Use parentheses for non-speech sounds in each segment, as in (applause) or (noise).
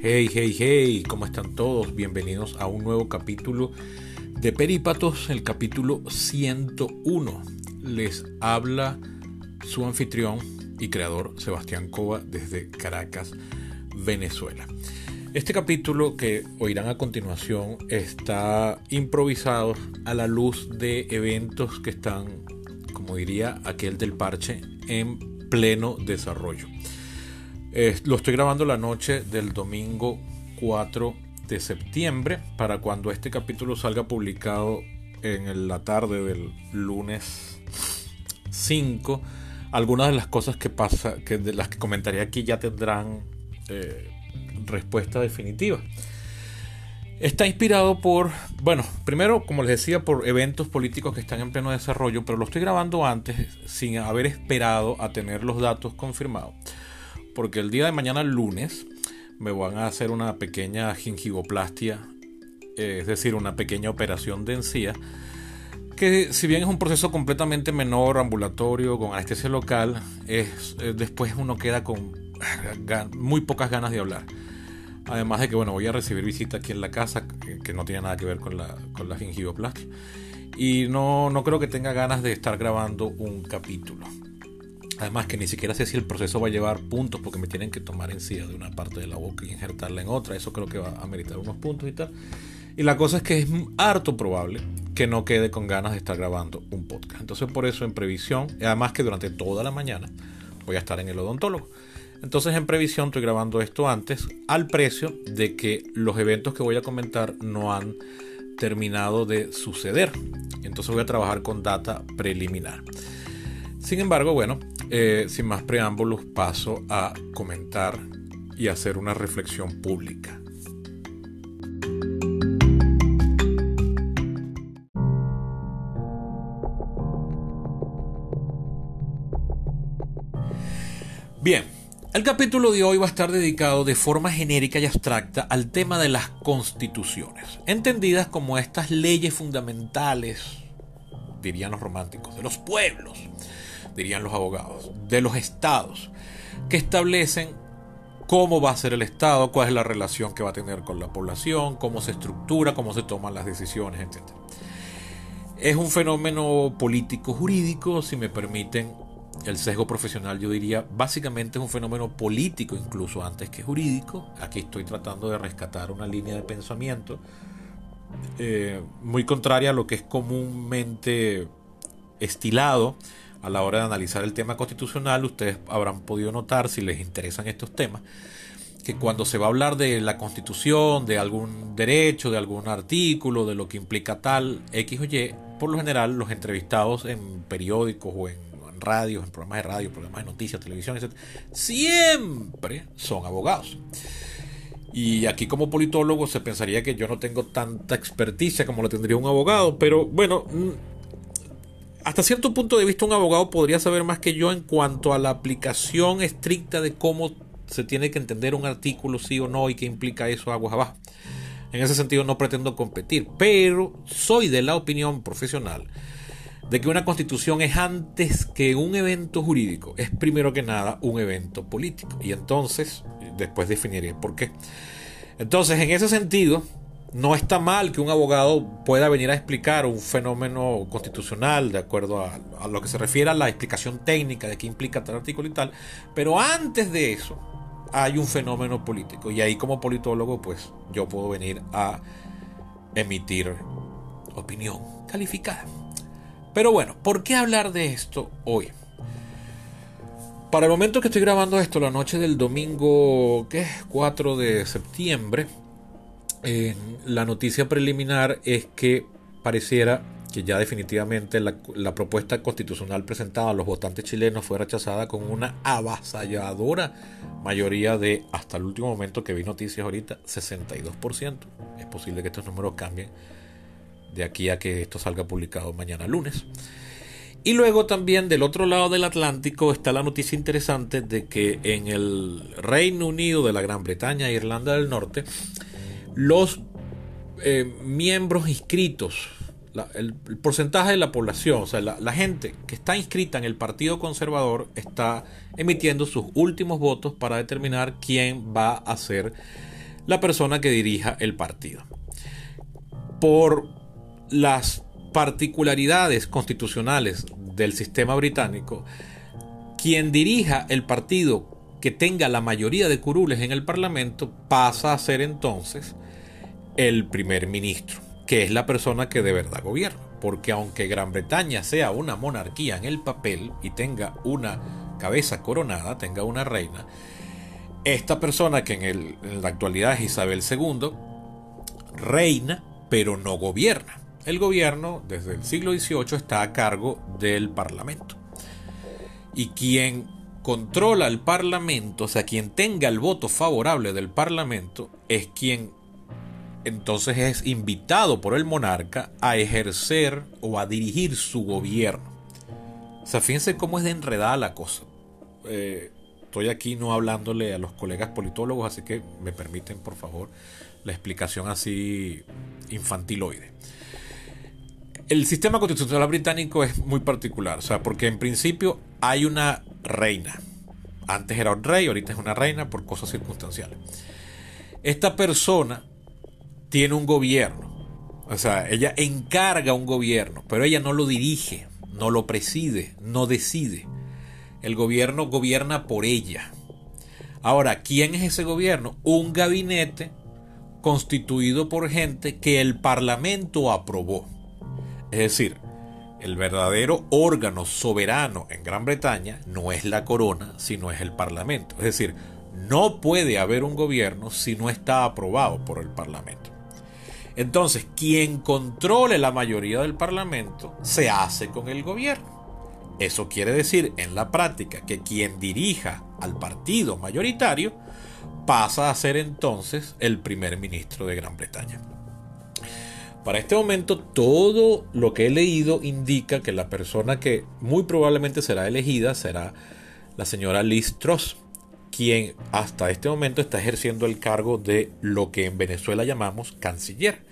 Hey, hey, hey, ¿cómo están todos? Bienvenidos a un nuevo capítulo de Perípatos, el capítulo 101. Les habla su anfitrión y creador Sebastián Cova desde Caracas, Venezuela. Este capítulo que oirán a continuación está improvisado a la luz de eventos que están, como diría aquel del parche, en pleno desarrollo. Lo estoy grabando la noche del domingo 4 de septiembre para cuando este capítulo salga publicado en la tarde del lunes 5. Algunas de las cosas que pasa, que de las que comentaré aquí ya tendrán eh, respuesta definitiva. Está inspirado por, bueno, primero, como les decía, por eventos políticos que están en pleno desarrollo, pero lo estoy grabando antes sin haber esperado a tener los datos confirmados. Porque el día de mañana, lunes, me van a hacer una pequeña gingivoplastia, eh, es decir, una pequeña operación de encía, que si bien es un proceso completamente menor, ambulatorio, con anestesia local, es, eh, después uno queda con muy pocas ganas de hablar. Además de que, bueno, voy a recibir visita aquí en la casa, que, no tiene nada que ver con la, con la gingivoplastia. Y no, no creo que tenga ganas de estar grabando un capítulo. Además que ni siquiera sé si el proceso va a llevar puntos porque me tienen que tomar encía de una parte de la boca y injertarla en otra. Eso creo que va a meritar unos puntos y tal. Y la cosa es que es harto probable que no quede con ganas de estar grabando un podcast. Entonces por eso en previsión, además que durante toda la mañana voy a estar en el odontólogo. Entonces en previsión estoy grabando esto antes al precio de que los eventos que voy a comentar no han terminado de suceder. Entonces voy a trabajar con data preliminar. Sin embargo, bueno, eh, sin más preámbulos paso a comentar y hacer una reflexión pública. Bien, el capítulo de hoy va a estar dedicado de forma genérica y abstracta al tema de las constituciones, entendidas como estas leyes fundamentales, dirían los románticos, de los pueblos, dirían los abogados, de los estados, que establecen cómo va a ser el Estado, cuál es la relación que va a tener con la población, cómo se estructura, cómo se toman las decisiones, etc. Es un fenómeno político jurídico, si me permiten el sesgo profesional yo diría básicamente es un fenómeno político incluso antes que jurídico. Aquí estoy tratando de rescatar una línea de pensamiento eh, muy contraria a lo que es comúnmente estilado a la hora de analizar el tema constitucional. Ustedes habrán podido notar si les interesan estos temas que cuando se va a hablar de la constitución, de algún derecho, de algún artículo, de lo que implica tal X o Y, por lo general los entrevistados en periódicos o en radios, en programas de radio, programas de noticias, televisión, etc., siempre son abogados. Y aquí como politólogo se pensaría que yo no tengo tanta experticia como lo tendría un abogado, pero bueno, mm, hasta cierto punto de vista un abogado podría saber más que yo en cuanto a la aplicación estricta de cómo se tiene que entender un artículo sí o no y qué implica eso aguas abajo. En ese sentido no pretendo competir, pero soy de la opinión profesional de que una constitución es antes que un evento jurídico, es primero que nada un evento político. Y entonces, después definiré por qué. Entonces, en ese sentido, no está mal que un abogado pueda venir a explicar un fenómeno constitucional de acuerdo a, lo que se refiere a la explicación técnica de qué implica tal artículo y tal, pero antes de eso hay un fenómeno político y ahí como politólogo pues yo puedo venir a emitir opinión calificada. Pero bueno, ¿por qué hablar de esto hoy? Para el momento que estoy grabando esto, la noche del domingo, ¿qué es? 4 de septiembre, la noticia preliminar es que pareciera que ya definitivamente la, la, propuesta constitucional presentada a los votantes chilenos fue rechazada con una avasalladora mayoría de, hasta el último momento que vi noticias ahorita, 62%. Es posible que estos números cambien de aquí a que esto salga publicado mañana lunes. Y luego también del otro lado del Atlántico está la noticia interesante de que en el Reino Unido de la Gran Bretaña e Irlanda del Norte, los eh, miembros inscritos, el, porcentaje de la población, o sea, la, la, gente que está inscrita en el Partido Conservador está emitiendo sus últimos votos para determinar quién va a ser la persona que dirija el partido. Por las particularidades constitucionales del sistema británico, quien dirija el partido que tenga la mayoría de curules en el Parlamento pasa a ser entonces el primer ministro, que es la persona que de verdad gobierna. Porque aunque Gran Bretaña sea una monarquía en el papel y tenga una cabeza coronada, tenga una reina, esta persona que en, la actualidad es Isabel II, reina, pero no gobierna. El gobierno desde el siglo XVIII está a cargo del Parlamento. Y quien controla el Parlamento, o sea, quien tenga el voto favorable del Parlamento, es quien entonces es invitado por el monarca a ejercer o a dirigir su gobierno. O sea, fíjense cómo es de enredada la cosa. Eh, estoy aquí no hablándole a los colegas politólogos, así que me permiten, por favor, la explicación así infantiloide. El sistema constitucional británico es muy particular, o sea, porque en principio hay una reina. Antes era un rey, ahorita es una reina por cosas circunstanciales. Esta persona tiene un gobierno. O sea, ella encarga un gobierno, pero ella no lo dirige, no lo preside, no decide. El gobierno gobierna por ella. Ahora, ¿quién es ese gobierno? Un gabinete constituido por gente que el Parlamento aprobó. Es decir, el verdadero órgano soberano en Gran Bretaña no es la corona, sino es el Parlamento. Es decir, no puede haber un gobierno si no está aprobado por el Parlamento. Entonces, quien controle la mayoría del Parlamento se hace con el gobierno. Eso quiere decir en la práctica que quien dirija al partido mayoritario pasa a ser entonces el primer ministro de Gran Bretaña. Para este momento todo lo que he leído indica que la persona que muy probablemente será elegida será la señora Liz Truss, quien hasta este momento está ejerciendo el cargo de lo que en Venezuela llamamos canciller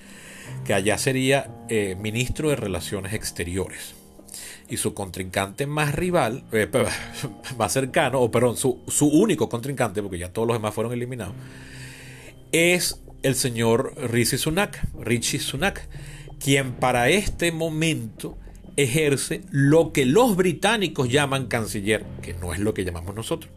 que allá sería eh, ministro de Relaciones Exteriores. Y su contrincante más rival, eh, (laughs) más cercano, o perdón, su, único contrincante, porque ya todos los demás fueron eliminados, es el señor Rishi Sunak, Richie Sunak, quien para este momento ejerce lo que los británicos llaman canciller, que no es lo que llamamos nosotros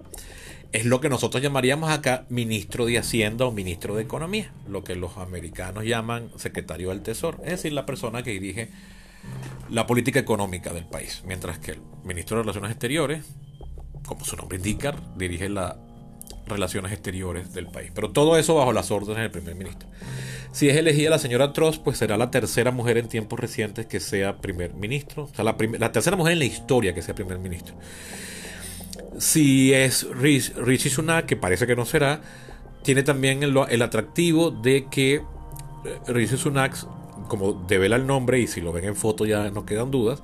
es lo que nosotros llamaríamos acá ministro de Hacienda o ministro de Economía, lo que los americanos llaman secretario del Tesoro, es decir, la persona que dirige la política económica del país, mientras que el ministro de Relaciones Exteriores, como su nombre indica, dirige las relaciones exteriores del país. Pero todo eso bajo las órdenes del primer ministro. Si es elegida la señora Truss, pues será la tercera mujer en tiempos recientes que sea primer ministro, o sea, la, la tercera mujer en la historia que sea primer ministro. Si es Richie Sunak, que parece que no será, tiene también el, atractivo de que eh, Richie Sunak, como devela el nombre, y si lo ven en foto ya no quedan dudas,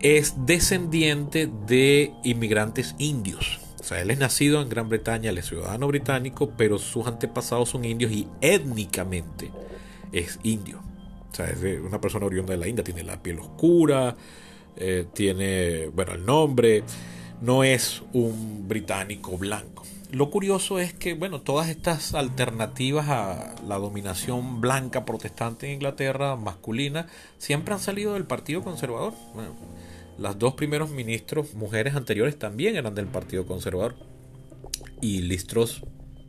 es descendiente de inmigrantes indios. O sea, él es nacido en Gran Bretaña, él es ciudadano británico, pero sus antepasados son indios y étnicamente es indio. O sea, es una persona oriunda de la India, tiene la piel oscura, eh, tiene, bueno, el nombre no es un británico blanco. Lo curioso es que, bueno, todas estas alternativas a la dominación blanca protestante en Inglaterra, masculina, siempre han salido del Partido Conservador. las dos primeros ministros mujeres anteriores también eran del Partido Conservador. Y Listros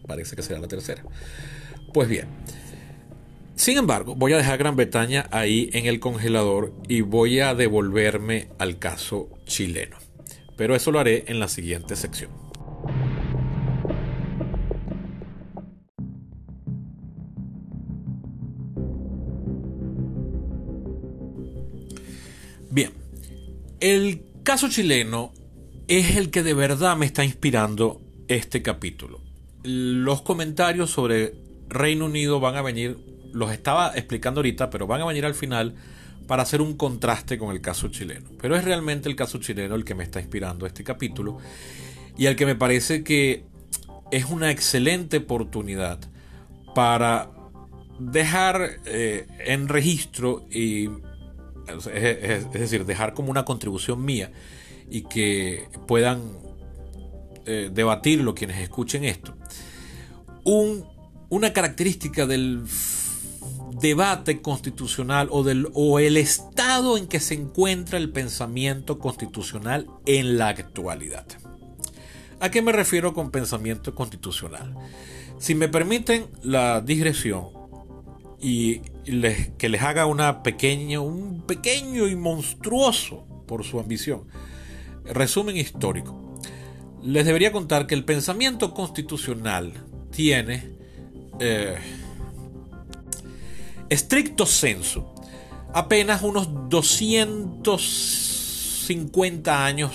parece que será la tercera. Pues bien, sin embargo, voy a dejar Gran Bretaña ahí en el congelador y voy a devolverme al caso chileno pero eso lo haré en la siguiente sección. Bien, el caso chileno es el que de verdad me está inspirando este capítulo. Los comentarios sobre Reino Unido van a venir, los estaba explicando ahorita, pero van a venir al final para hacer un contraste con el caso chileno. Pero es realmente el caso chileno el que me está inspirando este capítulo y el que me parece que es una excelente oportunidad para dejar eh, en registro y es, decir, dejar como una contribución mía y que puedan eh, debatirlo quienes escuchen esto. Un una característica del debate constitucional o, del, o el estado en que se encuentra el pensamiento constitucional en la actualidad. ¿A qué me refiero con pensamiento constitucional? Si me permiten la digresión y que les haga una pequeña, un pequeño y monstruoso por su ambición resumen histórico, les debería contar que el pensamiento constitucional tiene eh, estricto censo apenas unos 250 años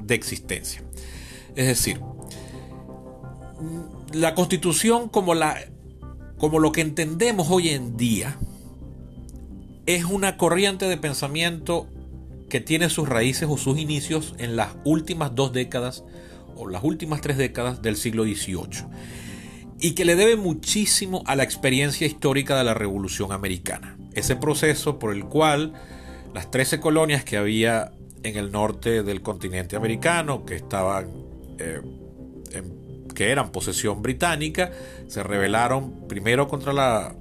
de existencia. Es decir, la constitución como, la, como lo que entendemos hoy en día es una corriente de pensamiento que tiene sus raíces o sus inicios en las últimas dos décadas o las últimas tres décadas del siglo XVIII y que le debe muchísimo a la experiencia histórica de la Revolución Americana. Ese proceso por el cual las 13 colonias que había en el norte del continente americano, que estaban eh, que eran posesión británica, se rebelaron primero contra la,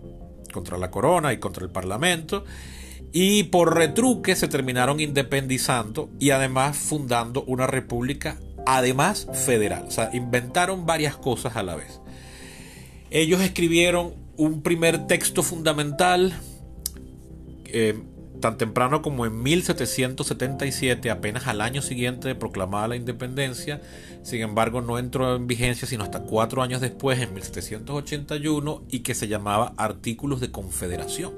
contra la corona y contra el parlamento, y por retruque se terminaron independizando y además fundando una república, además federal. O sea, inventaron varias cosas a la vez. Ellos escribieron un primer texto fundamental eh, tan temprano como en 1777, apenas al año siguiente de proclamada la independencia. Sin embargo, no entró en vigencia sino hasta cuatro años después, en 1781, y que se llamaba Artículos de Confederación.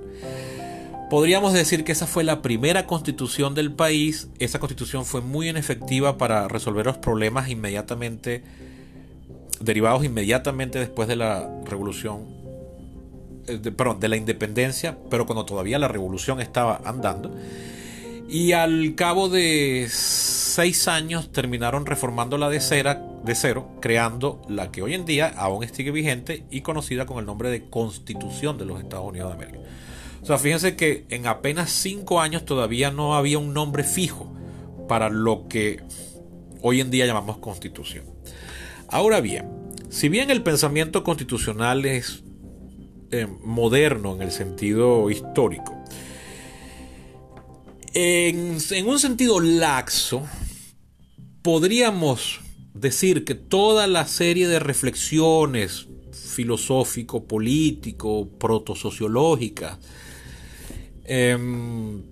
Podríamos decir que esa fue la primera constitución del país. Esa constitución fue muy inefectiva para resolver los problemas inmediatamente, derivados inmediatamente después de la revolución eh, de, perdón, de la independencia, pero cuando todavía la revolución estaba andando. Y al cabo de seis años terminaron reformándola de, cera, de cero, creando la que hoy en día aún sigue vigente y conocida con el nombre de Constitución de los Estados Unidos de América. O sea, fíjense que en apenas cinco años todavía no había un nombre fijo para lo que hoy en día llamamos Constitución. Ahora bien, si bien el pensamiento constitucional es eh, moderno en el sentido histórico. En, un sentido laxo, podríamos decir que toda la serie de reflexiones filosófico, político, protosociológicas, em,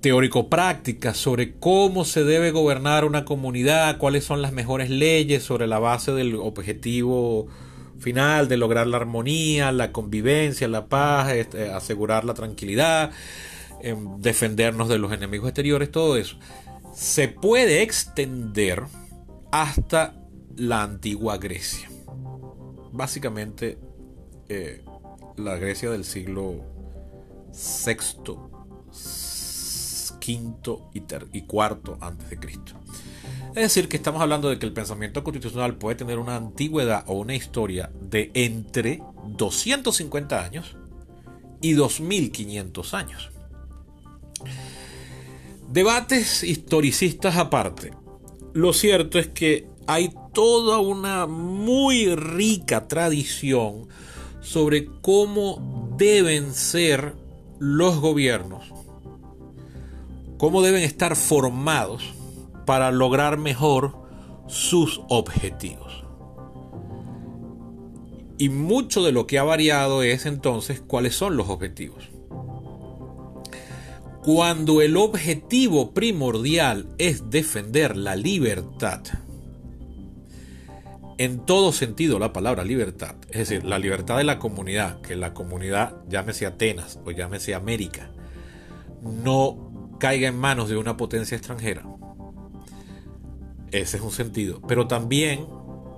teórico-prácticas sobre cómo se debe gobernar una comunidad, cuáles son las mejores leyes sobre la base del objetivo final de lograr la armonía, la convivencia, la paz, este, asegurar la tranquilidad, em, defendernos de los enemigos exteriores, todo eso, se puede extender hasta la antigua Grecia. Básicamente eh, la Grecia del siglo VI, V y, y IV antes de Cristo. Es decir, que estamos hablando de que el pensamiento constitucional puede tener una antigüedad o una historia de entre 250 años y 2500 años. Debates historicistas aparte, lo cierto es que hay toda una muy rica tradición sobre cómo deben ser los gobiernos, cómo deben estar formados para lograr mejor sus objetivos. Y mucho de lo que ha variado es entonces cuáles son los objetivos. Cuando el objetivo primordial es defender la libertad, en todo sentido la palabra libertad, es decir, la libertad de la comunidad, que la comunidad, llámese Atenas o llámese América, no caiga en manos de una potencia extranjera, ese es un sentido. Pero también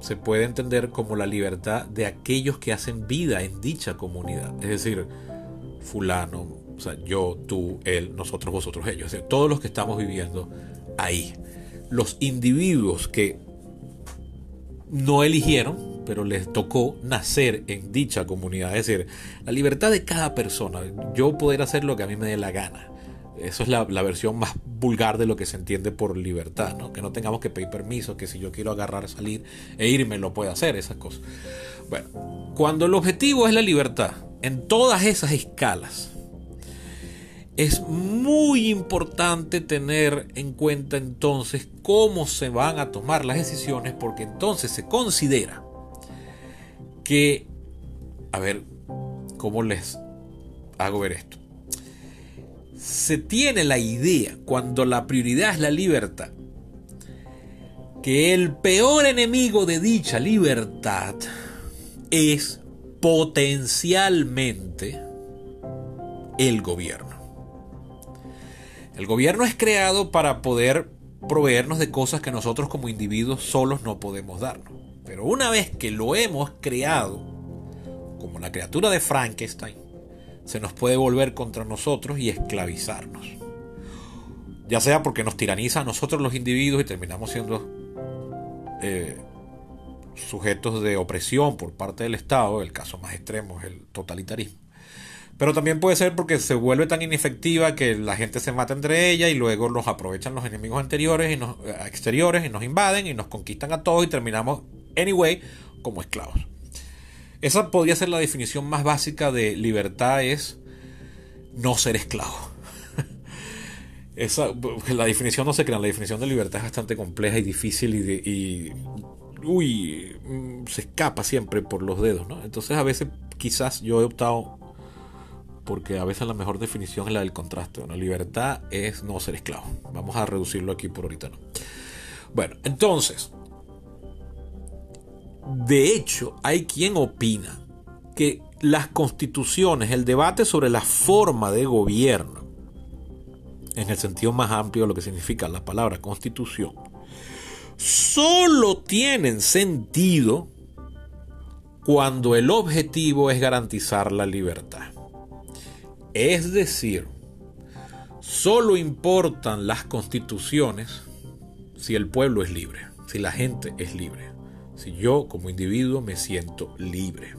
se puede entender como la libertad de aquellos que hacen vida en dicha comunidad. Es decir, fulano, o sea, yo, tú, él, nosotros, vosotros, ellos. todos los que estamos viviendo ahí. Los individuos que no eligieron, pero les tocó nacer en dicha comunidad. Es decir, la libertad de cada persona. Yo poder hacer lo que a mí me dé la gana. Eso es la, versión más vulgar de lo que se entiende por libertad, ¿no? Que no tengamos que pedir permiso, que si yo quiero agarrar, salir e irme, lo puede hacer, esas cosas. Bueno, cuando el objetivo es la libertad, en todas esas escalas, es muy importante tener en cuenta entonces cómo se van a tomar las decisiones, porque entonces se considera que, a ver, ¿cómo les hago ver esto? Se tiene la idea, cuando la prioridad es la libertad, que el peor enemigo de dicha libertad es potencialmente el gobierno. El gobierno es creado para poder proveernos de cosas que nosotros como individuos solos no podemos darnos. Pero una vez que lo hemos creado, como la criatura de Frankenstein, se nos puede volver contra nosotros y esclavizarnos. Ya sea porque nos tiraniza a nosotros los individuos y terminamos siendo eh, sujetos de opresión por parte del Estado, el caso más extremo es el totalitarismo. Pero también puede ser porque se vuelve tan inefectiva que la gente se mata entre ella y luego los aprovechan los enemigos anteriores y eh, exteriores y nos invaden y nos conquistan a todos y terminamos, anyway, como esclavos. Esa podría ser la definición más básica de libertad es no ser esclavo. (laughs) Esa, la definición no se crea, la definición de libertad es bastante compleja y difícil y, y uy, mm, se escapa siempre por los dedos, ¿no? Entonces a veces quizás yo he optado porque a veces la mejor definición es la del contraste. La libertad es no ser esclavo. Vamos a reducirlo aquí por ahorita, ¿no? Bueno, entonces, de hecho, hay quien opina que las constituciones, el debate sobre la forma de gobierno, en el sentido más amplio de lo que significa la palabra constitución, solo tienen sentido cuando el objetivo es garantizar la libertad. Es decir, solo importan las constituciones si el pueblo es libre, si la gente es libre, si yo como individuo me siento libre.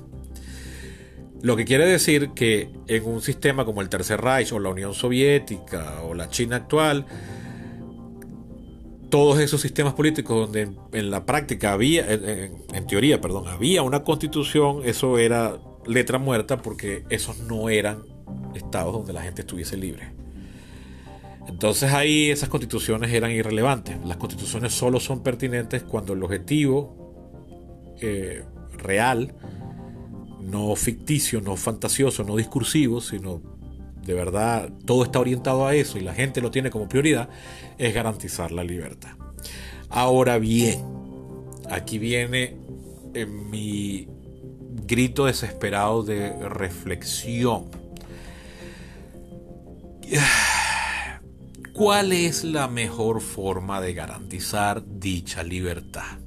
Lo que quiere decir que en un sistema como el Tercer Reich o la Unión Soviética o la China actual, todos esos sistemas políticos donde en, la práctica había, en, teoría, perdón, había una constitución, eso era letra muerta porque esos no eran estados donde la gente estuviese libre. Entonces ahí esas constituciones eran irrelevantes. Las constituciones solo son pertinentes cuando el objetivo eh, real, no ficticio, no fantasioso, no discursivo, sino de verdad todo está orientado a eso y la gente lo tiene como prioridad, es garantizar la libertad. Ahora bien, aquí viene eh, mi grito desesperado de reflexión. (sighs) ¿Cuál es la mejor forma de garantizar dicha libertad?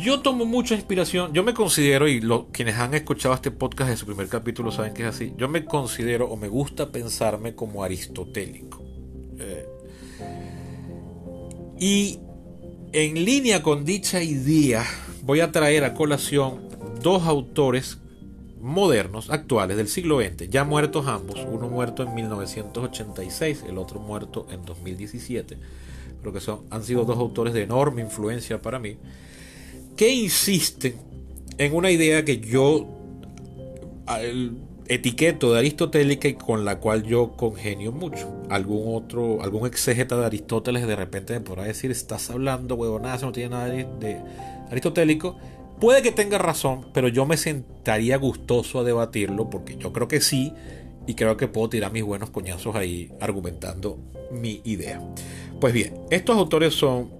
Yo tomo mucha inspiración, yo me considero, y quienes han escuchado este podcast de su primer capítulo saben que es así, yo me considero o me gusta pensarme como aristotélico. Eh, y en línea con dicha idea, voy a traer a colación dos autores modernos, actuales, del siglo XX, ya muertos ambos, uno muerto en 1986, el otro muerto en 2017, pero que son, han sido dos autores de enorme influencia para mí que insisten en una idea que yo etiqueto de aristotélica y con la cual yo congenio mucho. Algún otro, algún exégeta de Aristóteles de repente me podrá decir, estás hablando huevonazo, no tiene nada de aristotélico. Puede que tenga razón, pero yo me sentaría gustoso a debatirlo porque yo creo que sí y creo que puedo tirar mis buenos coñazos ahí argumentando mi idea. Pues bien, estos autores son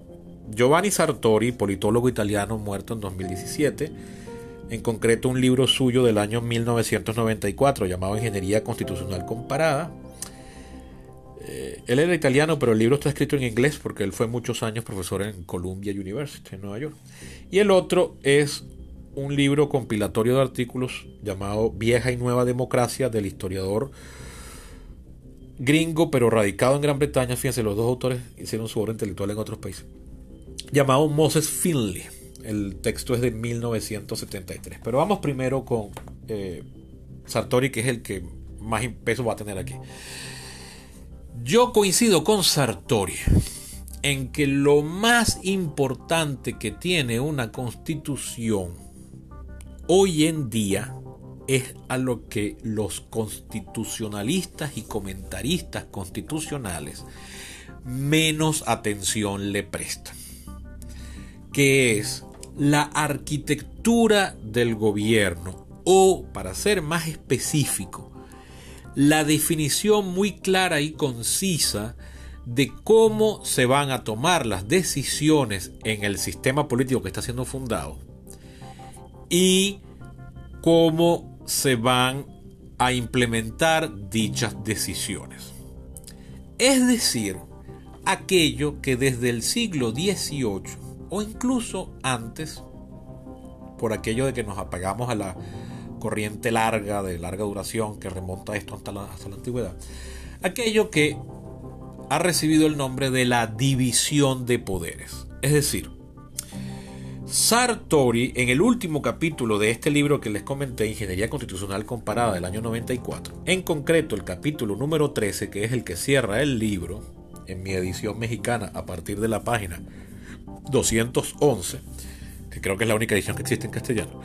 Giovanni Sartori, politólogo italiano muerto en 2017, en concreto un libro suyo del año 1994 llamado Ingeniería Constitucional Comparada. Eh, él era italiano, pero el libro está escrito en inglés porque él fue muchos años profesor en Columbia University en Nueva York. Y el otro es un libro compilatorio de artículos llamado Vieja y Nueva Democracia del historiador gringo, pero radicado en Gran Bretaña. Fíjense, los dos autores hicieron su obra intelectual en otros países llamado Moses Finley. El texto es de 1973. Pero vamos primero con eh, Sartori, que es el que más peso va a tener aquí. Yo coincido con Sartori en que lo más importante que tiene una constitución hoy en día es a lo que los constitucionalistas y comentaristas constitucionales menos atención le prestan, que es la arquitectura del gobierno o, para ser más específico, la definición muy clara y concisa de cómo se van a tomar las decisiones en el sistema político que está siendo fundado y cómo se van a implementar dichas decisiones. Es decir, aquello que desde el siglo XVIII o incluso antes, por aquello de que nos apagamos a la corriente larga, de larga duración, que remonta esto hasta la, hasta la antigüedad, aquello que ha recibido el nombre de la división de poderes. Es decir, Sartori, en el último capítulo de este libro que les comenté, Ingeniería Constitucional Comparada del año 94, en concreto el capítulo número 13, que es el que cierra el libro, en mi edición mexicana a partir de la página 211, que creo que es la única edición que existe en castellano,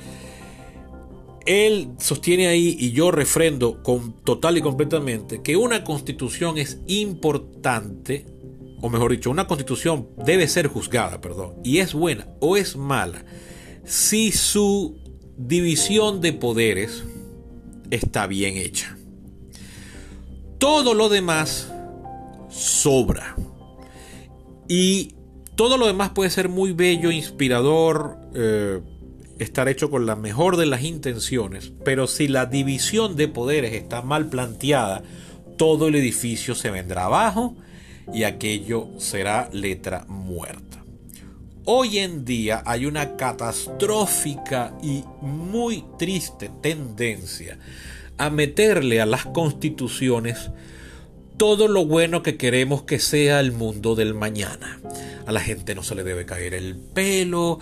él sostiene ahí y yo refrendo con total y completamente que una constitución es importante, o mejor dicho, una constitución debe ser juzgada, perdón, y es buena o es mala si su división de poderes está bien hecha. Todo lo demás sobra. Y todo lo demás puede ser muy bello, inspirador, eh, estar hecho con la mejor de las intenciones, pero si la división de poderes está mal planteada, todo el edificio se vendrá abajo y aquello será letra muerta. Hoy en día hay una catastrófica y muy triste tendencia a meterle a las constituciones todo lo bueno que queremos que sea el mundo del mañana. A la gente no se le debe caer el pelo,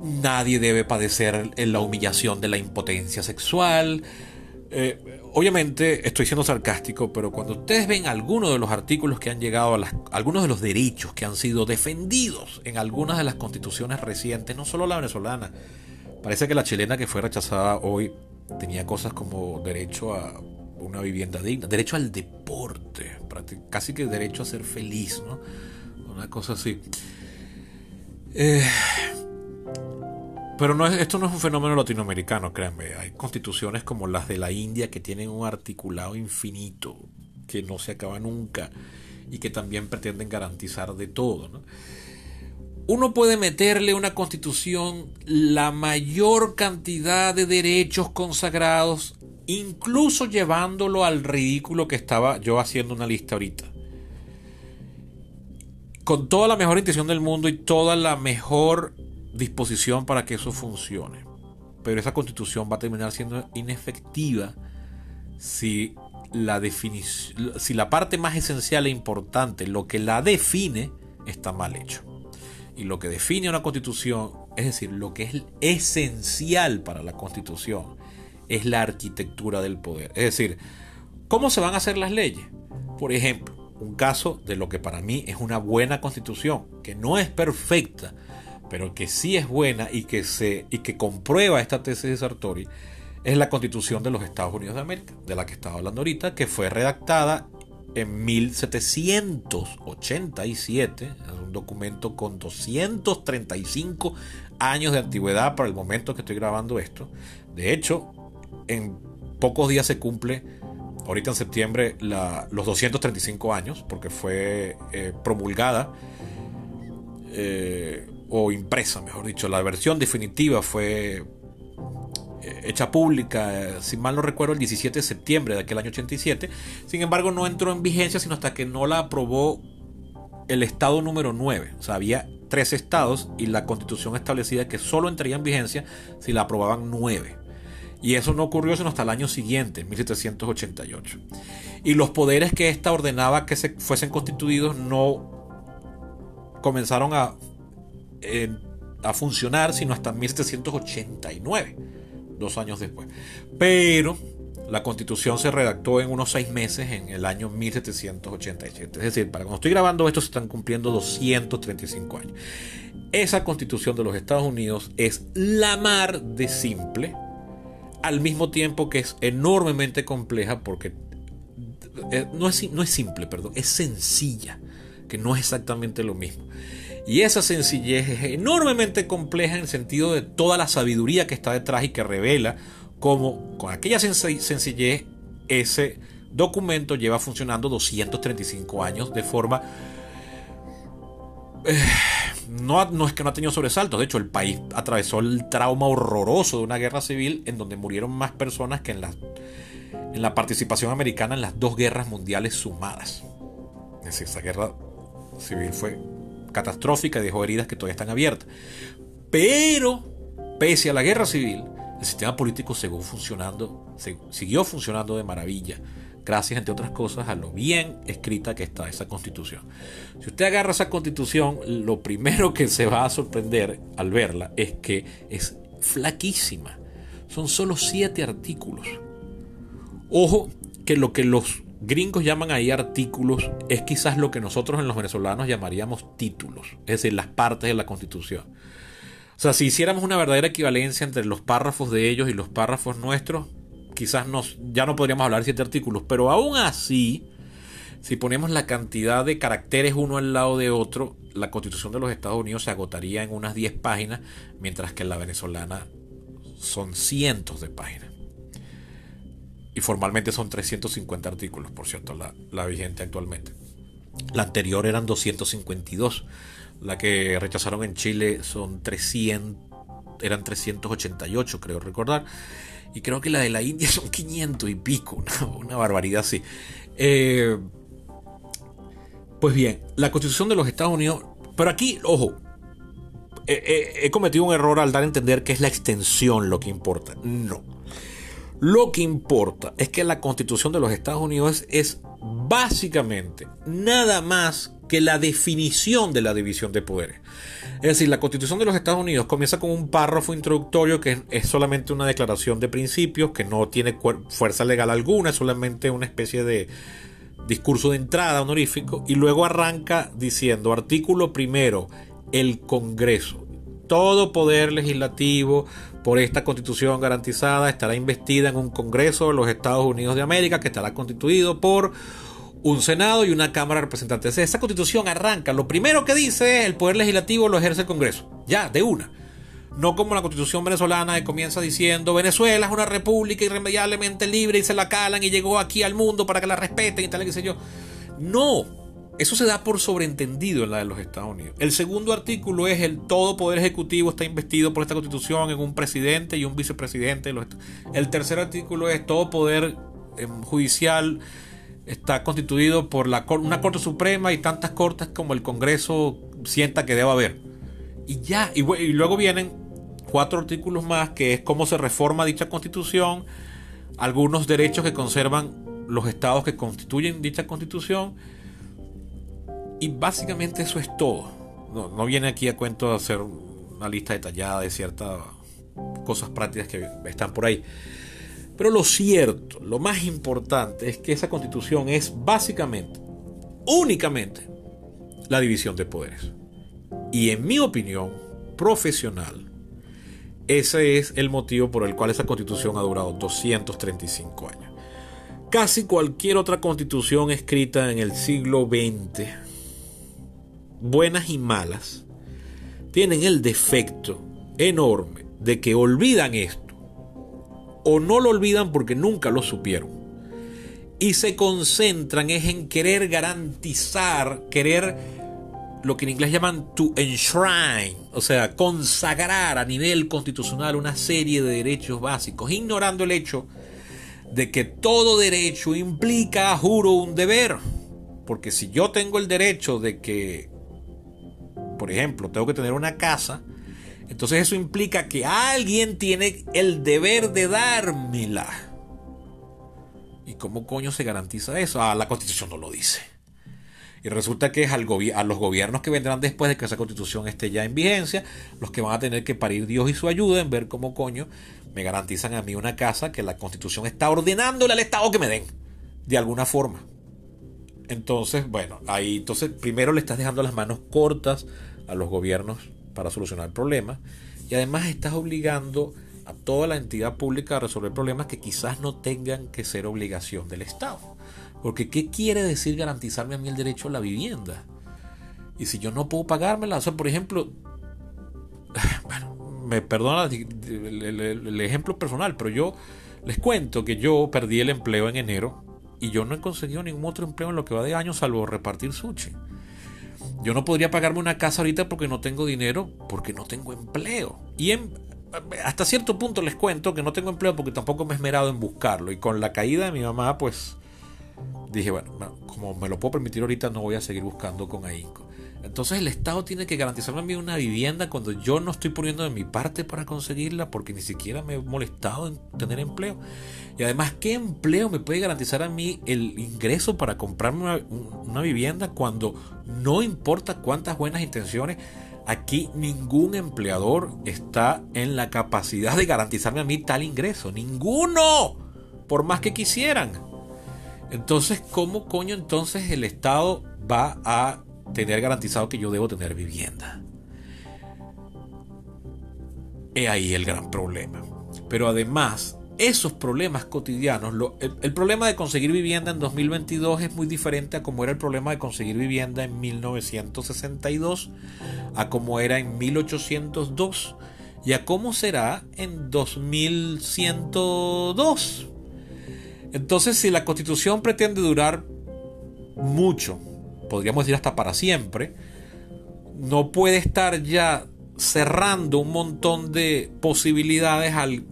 nadie debe padecer la humillación de la impotencia sexual. Eh, obviamente estoy siendo sarcástico, pero cuando ustedes ven algunos de los artículos que han llegado a algunos de los derechos que han sido defendidos en algunas de las constituciones recientes, no solo la venezolana, parece que la chilena que fue rechazada hoy tenía cosas como derecho a una vivienda digna, derecho al deporte, casi que derecho a ser feliz, ¿no? Una cosa así. Eh, pero no es, esto no es un fenómeno latinoamericano, créanme. Hay constituciones como las de la India que tienen un articulado infinito, que no se acaba nunca y que también pretenden garantizar de todo. Uno puede meterle a una constitución la mayor cantidad de derechos consagrados, incluso llevándolo al ridículo que estaba yo haciendo una lista ahorita con toda la mejor intención del mundo y toda la mejor disposición para que eso funcione. Pero esa constitución va a terminar siendo inefectiva si la, si la parte más esencial e importante, lo que la define, está mal hecho. Y lo que define una constitución, es decir, lo que es esencial para la constitución, es la arquitectura del poder. Es decir, ¿cómo se van a hacer las leyes? Por ejemplo, un caso de lo que para mí es una buena constitución, que no es perfecta, pero que sí es buena y que, se, y que comprueba esta tesis de Sartori, es la Constitución de los Estados Unidos de América, de la que estaba hablando ahorita, que fue redactada en 1787, es un documento con 235 años de antigüedad para el momento que estoy grabando esto. De hecho, en pocos días se cumple, ahorita en septiembre, los 235 años, porque fue eh, promulgada. Eh, o impresa, mejor dicho. La versión definitiva fue eh, hecha pública, si mal no recuerdo, el 17 de septiembre de aquel año 87. Sin embargo, no entró en vigencia sino hasta que no la aprobó el estado número 9. O sea, había tres estados y la constitución establecía que solo entraría en vigencia si la aprobaban nueve. Y eso no ocurrió sino hasta el año siguiente, 1788. Y los poderes que ésta ordenaba que se fuesen constituidos no comenzaron a a funcionar sino hasta 1789, dos años después. Pero La constitución se redactó en unos seis meses en el año 1787. Es decir, para cuando estoy grabando esto se están cumpliendo 235 años. Esa constitución de los Estados Unidos es la mar de simple, al mismo tiempo que es enormemente compleja porque eh, no es, no es simple, perdón, es sencilla, que no es exactamente lo mismo. Y esa sencillez es enormemente compleja en el sentido de toda la sabiduría que está detrás y que revela cómo con aquella sencillez ese documento lleva funcionando 235 años de forma... Eh, no, no, es que no ha tenido sobresaltos, de hecho el país atravesó el trauma horroroso de una guerra civil en donde murieron más personas que en la, en la participación americana en las dos guerras mundiales sumadas. Es decir, esa guerra civil fue catastrófica y dejó heridas que todavía están abiertas. Pero, pese a la guerra civil, el sistema político siguió funcionando, siguió funcionando de maravilla, gracias, entre otras cosas, a lo bien escrita que está esa constitución. Si usted agarra esa constitución, lo primero que se va a sorprender al verla es que es flaquísima. Son solo siete artículos. Ojo que lo que los gringos llaman ahí artículos es quizás lo que nosotros en los venezolanos llamaríamos títulos, es decir, las partes de la constitución. O sea, si hiciéramos una verdadera equivalencia entre los párrafos de ellos y los párrafos nuestros, quizás nos, ya no podríamos hablar de siete artículos, pero aún así, si ponemos la cantidad de caracteres uno al lado de otro, la constitución de los Estados Unidos se agotaría en unas 10 páginas, mientras que la venezolana son cientos de páginas. Y formalmente son 350 artículos, por cierto, la, la vigente actualmente. La anterior eran 252. La que rechazaron en Chile son 300, eran 388, creo recordar. Y creo que la de la India (laughs) son 500 y pico, una, barbaridad así. Eh, pues bien, la constitución de los Estados Unidos, pero aquí, ojo, he cometido un error al dar a entender que es la extensión lo que importa. No. Lo que importa es que la constitución de los Estados Unidos es básicamente nada más que la definición de la división de poderes. Es decir, la Constitución de los Estados Unidos comienza con un párrafo introductorio que es solamente una declaración de principios, que no tiene fuerza legal alguna, es solamente una especie de discurso de entrada honorífico, y luego arranca diciendo, artículo primero, el Congreso. Todo poder legislativo por esta constitución garantizada estará investida en un Congreso de los Estados Unidos de América que estará constituido por un Senado y una Cámara de Representantes. Esa constitución arranca. Lo primero que dice es el poder legislativo lo ejerce el Congreso. Ya, de una. No como la constitución venezolana que comienza diciendo Venezuela es una república irremediablemente libre y se la calan y llegó aquí al mundo para que la respeten y tal y qué sé yo. No, eso se da por sobreentendido en la de los Estados Unidos. El segundo artículo es el todo poder ejecutivo está investido por esta constitución en un presidente y un vicepresidente. El tercer artículo es todo poder em, judicial está constituido por la, una Corte Suprema y tantas cortes como el Congreso sienta que debe haber. Y ya, y, luego vienen cuatro artículos más que es cómo se reforma dicha constitución, algunos derechos que conservan los estados que constituyen dicha constitución. Y básicamente eso es todo. No, no viene aquí a cuento de hacer una lista detallada de ciertas cosas prácticas que están por ahí. Pero lo cierto, lo más importante es que esa constitución es básicamente, únicamente, la división de poderes. Y en mi opinión profesional, ese es el motivo por el cual esa constitución ha durado 235 años. Casi cualquier otra constitución escrita en el siglo XX, buenas y malas, tienen el defecto enorme de que olvidan esto o no lo olvidan porque nunca lo supieron. Y se concentran es en querer garantizar, querer lo que en inglés llaman to enshrine, o sea, consagrar a nivel constitucional una serie de derechos básicos, ignorando el hecho de que todo derecho implica, juro, un deber. Porque si yo tengo el derecho de que, por ejemplo, tengo que tener una casa, entonces eso implica que alguien tiene el deber de dármela. ¿Y cómo coño se garantiza eso? Ah, la constitución no lo dice. Y resulta que es al a los gobiernos que vendrán después de que esa constitución esté ya en vigencia, los que van a tener que parir Dios y su ayuda en ver cómo coño me garantizan a mí una casa que la constitución está ordenándole al Estado que me den, de alguna forma. Entonces, bueno, ahí entonces primero le estás dejando las manos cortas a los gobiernos para solucionar problemas y además estás obligando a toda la entidad pública a resolver problemas que quizás no tengan que ser obligación del Estado. Porque ¿qué quiere decir garantizarme a mí el derecho a la vivienda? Y si yo no puedo pagármela, o sea, por ejemplo, (laughs) bueno, me perdona el, ejemplo personal, pero yo les cuento que yo perdí el empleo en enero y yo no he conseguido ningún otro empleo en lo que va de año salvo repartir sushi. Yo no podría pagarme una casa ahorita porque no tengo dinero, porque no tengo empleo. Y hasta cierto punto les cuento que no tengo empleo porque tampoco me he esmerado en buscarlo. Y con la caída de mi mamá, pues dije, bueno, como me lo puedo permitir ahorita, no voy a seguir buscando con ahínco. Entonces el Estado tiene que garantizarme a mí una vivienda cuando yo no estoy poniendo de mi parte para conseguirla porque ni siquiera me he molestado en tener empleo. Y además, ¿qué empleo me puede garantizar a mí el ingreso para comprarme una, vivienda cuando no importa cuántas buenas intenciones? Aquí ningún empleador está en la capacidad de garantizarme a mí tal ingreso. Ninguno. Por más que quisieran. Entonces, ¿cómo coño entonces el Estado va a tener garantizado que yo debo tener vivienda. He ahí el gran problema. Pero además, esos problemas cotidianos, el, problema de conseguir vivienda en 2022 es muy diferente a como era el problema de conseguir vivienda en 1962, a como era en 1802 y a cómo será en 2102. Entonces, si la constitución pretende durar mucho, podríamos decir hasta para siempre, no puede estar ya cerrando un montón de posibilidades al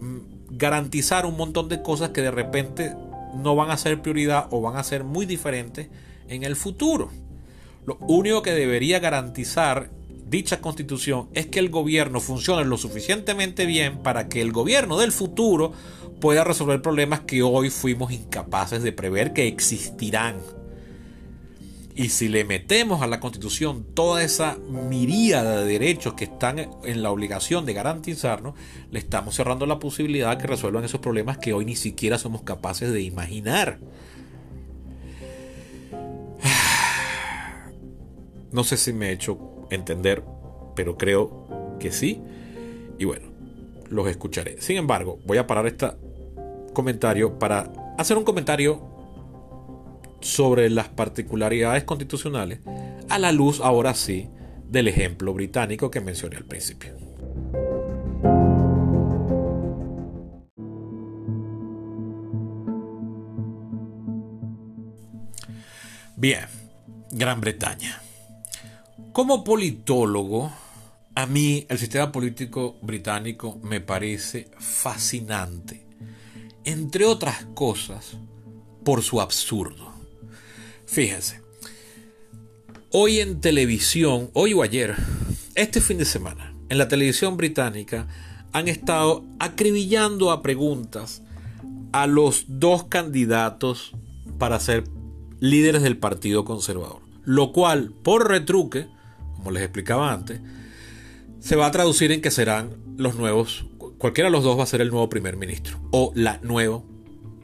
garantizar un montón de cosas que de repente no van a ser prioridad o van a ser muy diferentes en el futuro. Lo único que debería garantizar dicha constitución es que el gobierno funcione lo suficientemente bien para que el gobierno del futuro pueda resolver problemas que hoy fuimos incapaces de prever que existirán. Y si le metemos a la Constitución toda esa miríada de derechos que están en la obligación de garantizarnos, le estamos cerrando la posibilidad de que resuelvan esos problemas que hoy ni siquiera somos capaces de imaginar. (sighs) No sé si me he hecho entender, pero creo que sí. Y bueno, los escucharé. Sin embargo, voy a parar este comentario para hacer un comentario sobre las particularidades constitucionales a la luz, ahora sí, del ejemplo británico que mencioné al principio. Bien, Gran Bretaña. Como politólogo, a mí el sistema político británico me parece fascinante, entre otras cosas, por su absurdo. Fíjense, hoy en televisión, hoy o ayer, este fin de semana, en la televisión británica, han estado acribillando a preguntas a los dos candidatos para ser líderes del Partido Conservador. Lo cual, por retruque, como les explicaba antes, se va a traducir en que serán los nuevos, cualquiera de los dos va a ser el nuevo primer ministro o la, nuevo,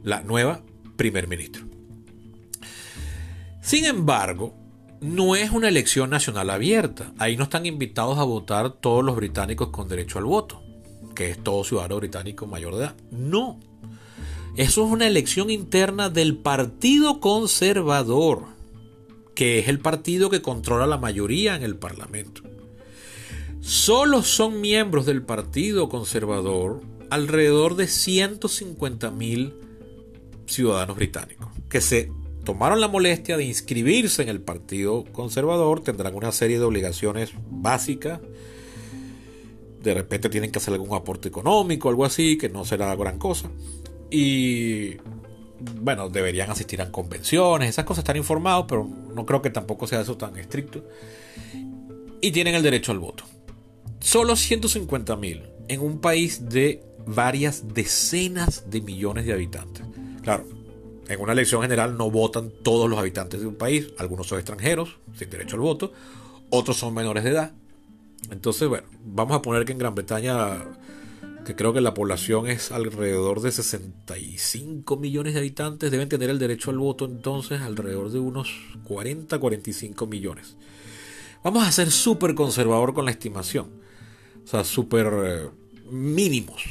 la nueva primer ministro. Sin embargo, no es una elección nacional abierta. Ahí no están invitados a votar todos los británicos con derecho al voto, que es todo ciudadano británico mayor de edad. No. Eso es una elección interna del Partido Conservador, que es el partido que controla la mayoría en el Parlamento. Solo son miembros del Partido Conservador alrededor de 150 mil ciudadanos británicos, que se tomaron la molestia de inscribirse en el Partido Conservador tendrán una serie de obligaciones básicas. De repente tienen que hacer algún aporte económico, algo así, que no será gran cosa. Y bueno, deberían asistir a convenciones, esas cosas están informados, pero no creo que tampoco sea eso tan estricto. Y tienen el derecho al voto. Solo 150 mil en un país de varias decenas de millones de habitantes. Claro, en una elección general no votan todos los habitantes de un país. Algunos son extranjeros, sin derecho al voto. Otros son menores de edad. Entonces, bueno, vamos a poner que en Gran Bretaña que creo que la población es alrededor de 65 millones de habitantes, deben tener el derecho al voto entonces alrededor de unos 40, 45 millones. Vamos a ser súper conservador con la estimación, o sea, súper eh, mínimos,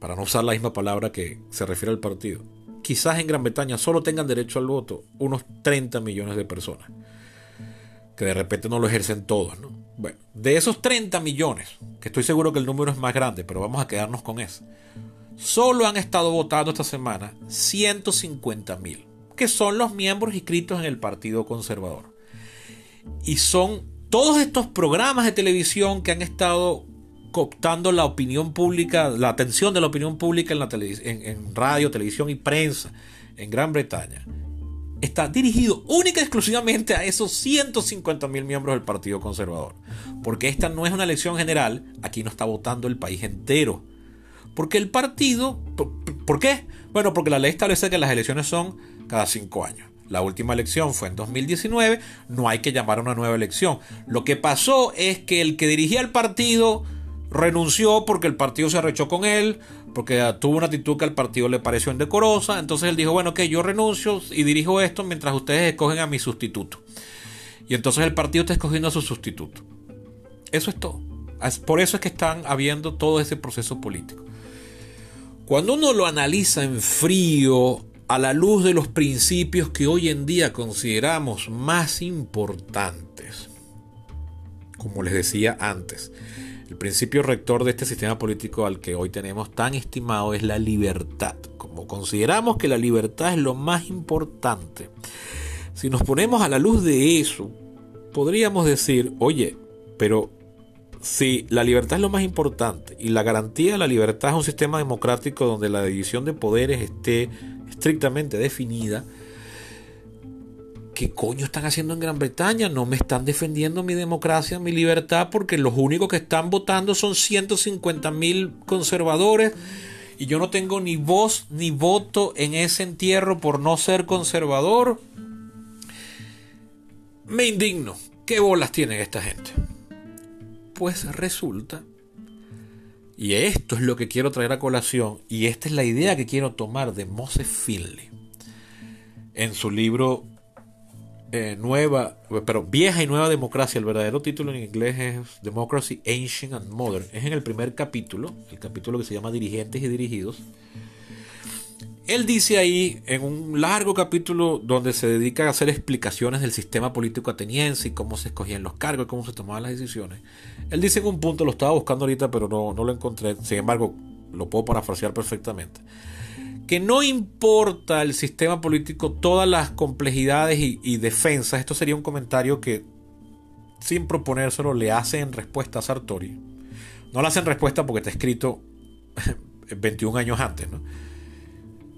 para no usar la misma palabra que se refiere al partido. Quizás en Gran Bretaña solo tengan derecho al voto unos 30 millones de personas, que de repente no lo ejercen todos, ¿no? Bueno, de esos 30 millones, que estoy seguro que el número es más grande, pero vamos a quedarnos con eso. Solo han estado votando esta semana 150 mil, que son los miembros inscritos en el Partido Conservador. Y son todos estos programas de televisión que han estado cooptando la opinión pública, la atención de la opinión pública en, la en radio, televisión y prensa en Gran Bretaña está dirigido única y exclusivamente a esos 150 mil miembros del Partido Conservador. Porque esta no es una elección general, aquí no está votando el país entero. Porque el partido... ¿Por, qué? Bueno, porque la ley establece que las elecciones son cada cinco años. La última elección fue en 2019, no hay que llamar a una nueva elección. Lo que pasó es que el que dirigía el partido renunció porque el partido se arrechó con él, porque tuvo una actitud que al partido le pareció indecorosa. Entonces él dijo, bueno, que yo renuncio y dirijo esto mientras ustedes escogen a mi sustituto. Y entonces el partido está escogiendo a su sustituto. Eso es todo. Por eso es que están habiendo todo ese proceso político. Cuando uno lo analiza en frío, a la luz de los principios que hoy en día consideramos más importantes, como les decía antes, el principio rector de este sistema político al que hoy tenemos tan estimado es la libertad. Como consideramos que la libertad es lo más importante, si nos ponemos a la luz de eso, podríamos decir, oye, pero si la libertad es lo más importante y la garantía de la libertad es un sistema democrático donde la división de poderes esté estrictamente definida, ¿qué coño están haciendo en Gran Bretaña? No me están defendiendo mi democracia, mi libertad, porque los únicos que están votando son 150 mil conservadores y yo no tengo ni voz ni voto en ese entierro por no ser conservador. Me indigno. ¿Qué bolas tienen esta gente? Pues resulta, y esto es lo que quiero traer a colación, y esta es la idea que quiero tomar de Moses Finley en su libro eh, nueva, pero vieja y nueva democracia. El verdadero título en inglés es Democracy Ancient and Modern. Es en el primer capítulo, el capítulo que se llama Dirigentes y Dirigidos. Él dice ahí, en un largo capítulo donde se dedica a hacer explicaciones del sistema político ateniense y cómo se escogían los cargos y cómo se tomaban las decisiones. Él dice en un punto, lo estaba buscando ahorita, pero no, no lo encontré, sin embargo, lo puedo parafrasear perfectamente que no importa el sistema político, todas las complejidades y, defensas, esto sería un comentario que sin proponérselo le hace en respuesta a Sartori. No le hace en respuesta porque está escrito (laughs) 21 años antes, ¿no?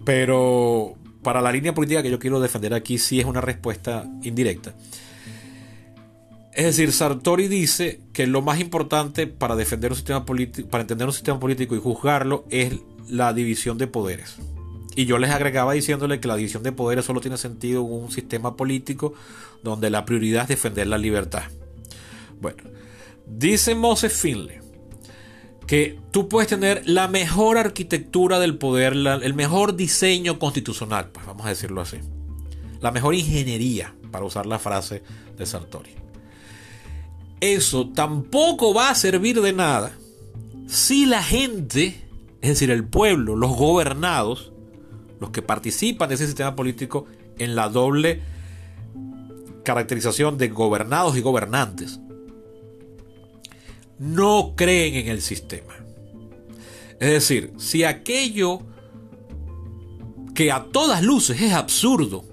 Pero para la línea política que yo quiero defender aquí sí es una respuesta indirecta. Es decir, Sartori dice que lo más importante para defender un sistema político, para entender un sistema político y juzgarlo es la división de poderes. Y yo les agregaba diciéndole que la división de poderes solo tiene sentido en un sistema político donde la prioridad es defender la libertad. Bueno, dice Moses Finley que tú puedes tener la mejor arquitectura del poder, el mejor diseño constitucional, pues vamos a decirlo así. La mejor ingeniería, para usar la frase de Sartori. Eso tampoco va a servir de nada si la gente, es decir, el pueblo, los gobernados, los que participan de ese sistema político en la doble caracterización de gobernados y gobernantes, no creen en el sistema. Es decir, si aquello que a todas luces es absurdo,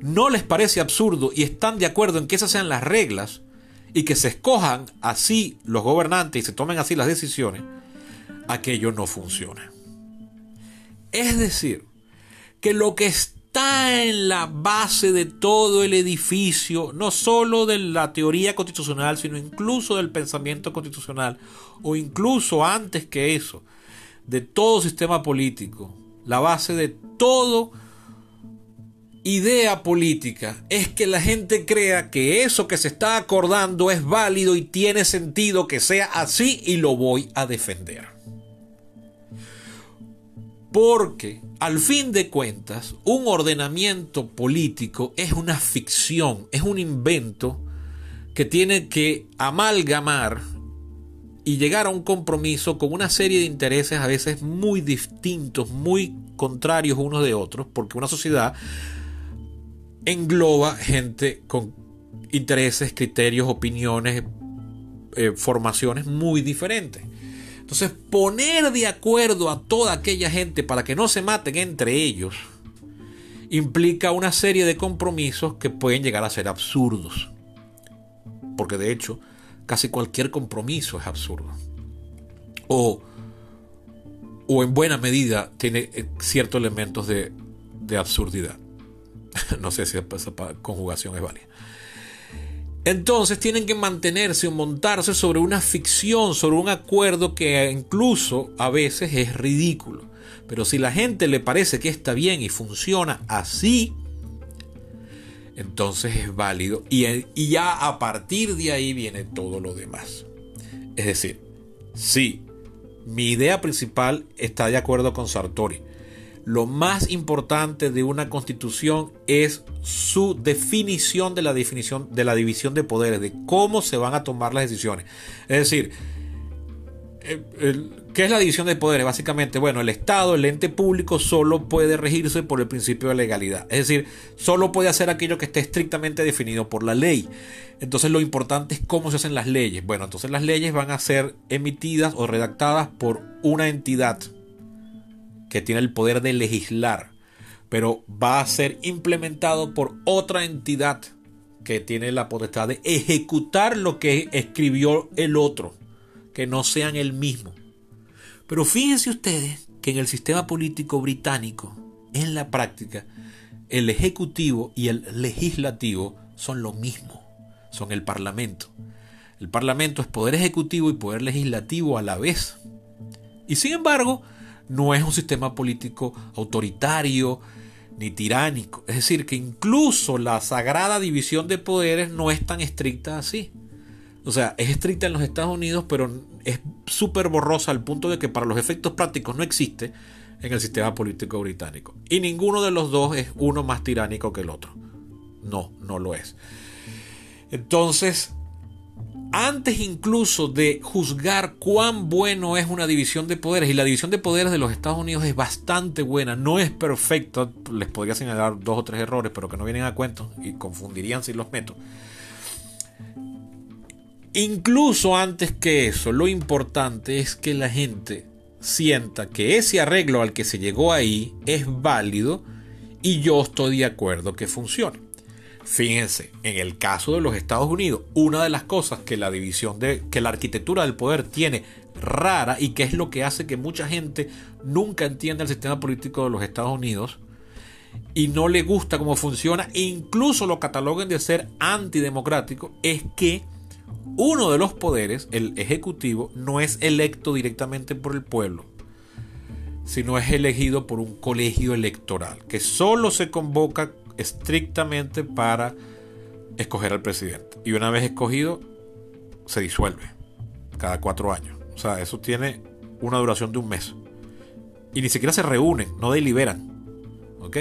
no les parece absurdo y están de acuerdo en que esas sean las reglas y que se escojan así los gobernantes y se tomen así las decisiones, aquello no funciona. Es decir, que lo que está en la base de todo el edificio, no solo de la teoría constitucional, sino incluso del pensamiento constitucional, o incluso antes que eso, de todo sistema político, la base de todo idea política es que la gente crea que eso que se está acordando es válido y tiene sentido que sea así y lo voy a defender. Porque al fin de cuentas, un ordenamiento político es una ficción, es un invento que tiene que amalgamar y llegar a un compromiso con una serie de intereses a veces muy distintos, muy contrarios unos de otros, porque una sociedad engloba gente con intereses, criterios, opiniones, eh, formaciones muy diferentes. Entonces, poner de acuerdo a toda aquella gente para que no se maten entre ellos implica una serie de compromisos que pueden llegar a ser absurdos. Porque de hecho, casi cualquier compromiso es absurdo. O, o en buena medida tiene eh, ciertos elementos de, de absurdidad. (laughs) no sé si esa conjugación es válida. Entonces tienen que mantenerse o montarse sobre una ficción, sobre un acuerdo que incluso a veces es ridículo. Pero si la gente le parece que está bien y funciona así, entonces es válido y, y ya a partir de ahí viene todo lo demás. Es decir, sí, mi idea principal está de acuerdo con Sartori lo más importante de una constitución es su definición de la definición de la división de poderes, de cómo se van a tomar las decisiones. Es decir, ¿qué es la división de poderes? Básicamente, bueno, el Estado, el ente público, solo puede regirse por el principio de legalidad. Es decir, solo puede hacer aquello que esté estrictamente definido por la ley. Entonces lo importante es cómo se hacen las leyes. Bueno, entonces las leyes van a ser emitidas o redactadas por una entidad que tiene el poder de legislar, pero va a ser implementado por otra entidad que tiene la potestad de ejecutar lo que escribió el otro, que no sean el mismo. Pero fíjense ustedes que en el sistema político británico, en la práctica, el ejecutivo y el legislativo son lo mismo, son el parlamento. El parlamento es poder ejecutivo y poder legislativo a la vez. Y sin embargo, no es un sistema político autoritario ni tiránico. Es decir, que incluso la sagrada división de poderes no es tan estricta así. O sea, es estricta en los Estados Unidos, pero es súper borrosa al punto de que para los efectos prácticos no existe en el sistema político británico. Y ninguno de los dos es uno más tiránico que el otro. No, no lo es. Entonces, antes incluso de juzgar cuán bueno es una división de poderes, y la división de poderes de los Estados Unidos es bastante buena, no es perfecta, les podría señalar dos o tres errores, pero que no vienen a cuento y confundirían si los meto. Incluso antes que eso, lo importante es que la gente sienta que ese arreglo al que se llegó ahí es válido y yo estoy de acuerdo que funcione. Fíjense, en el caso de los Estados Unidos, una de las cosas que la división de que la arquitectura del poder tiene rara y que es lo que hace que mucha gente nunca entienda el sistema político de los Estados Unidos y no le gusta cómo funciona e incluso lo cataloguen de ser antidemocrático es que uno de los poderes, el ejecutivo, no es electo directamente por el pueblo, sino es elegido por un colegio electoral que solo se convoca estrictamente para escoger al presidente. Y una vez escogido, se disuelve cada cuatro años. O sea, eso tiene una duración de un mes. Y ni siquiera se reúnen, no deliberan. ¿Ok?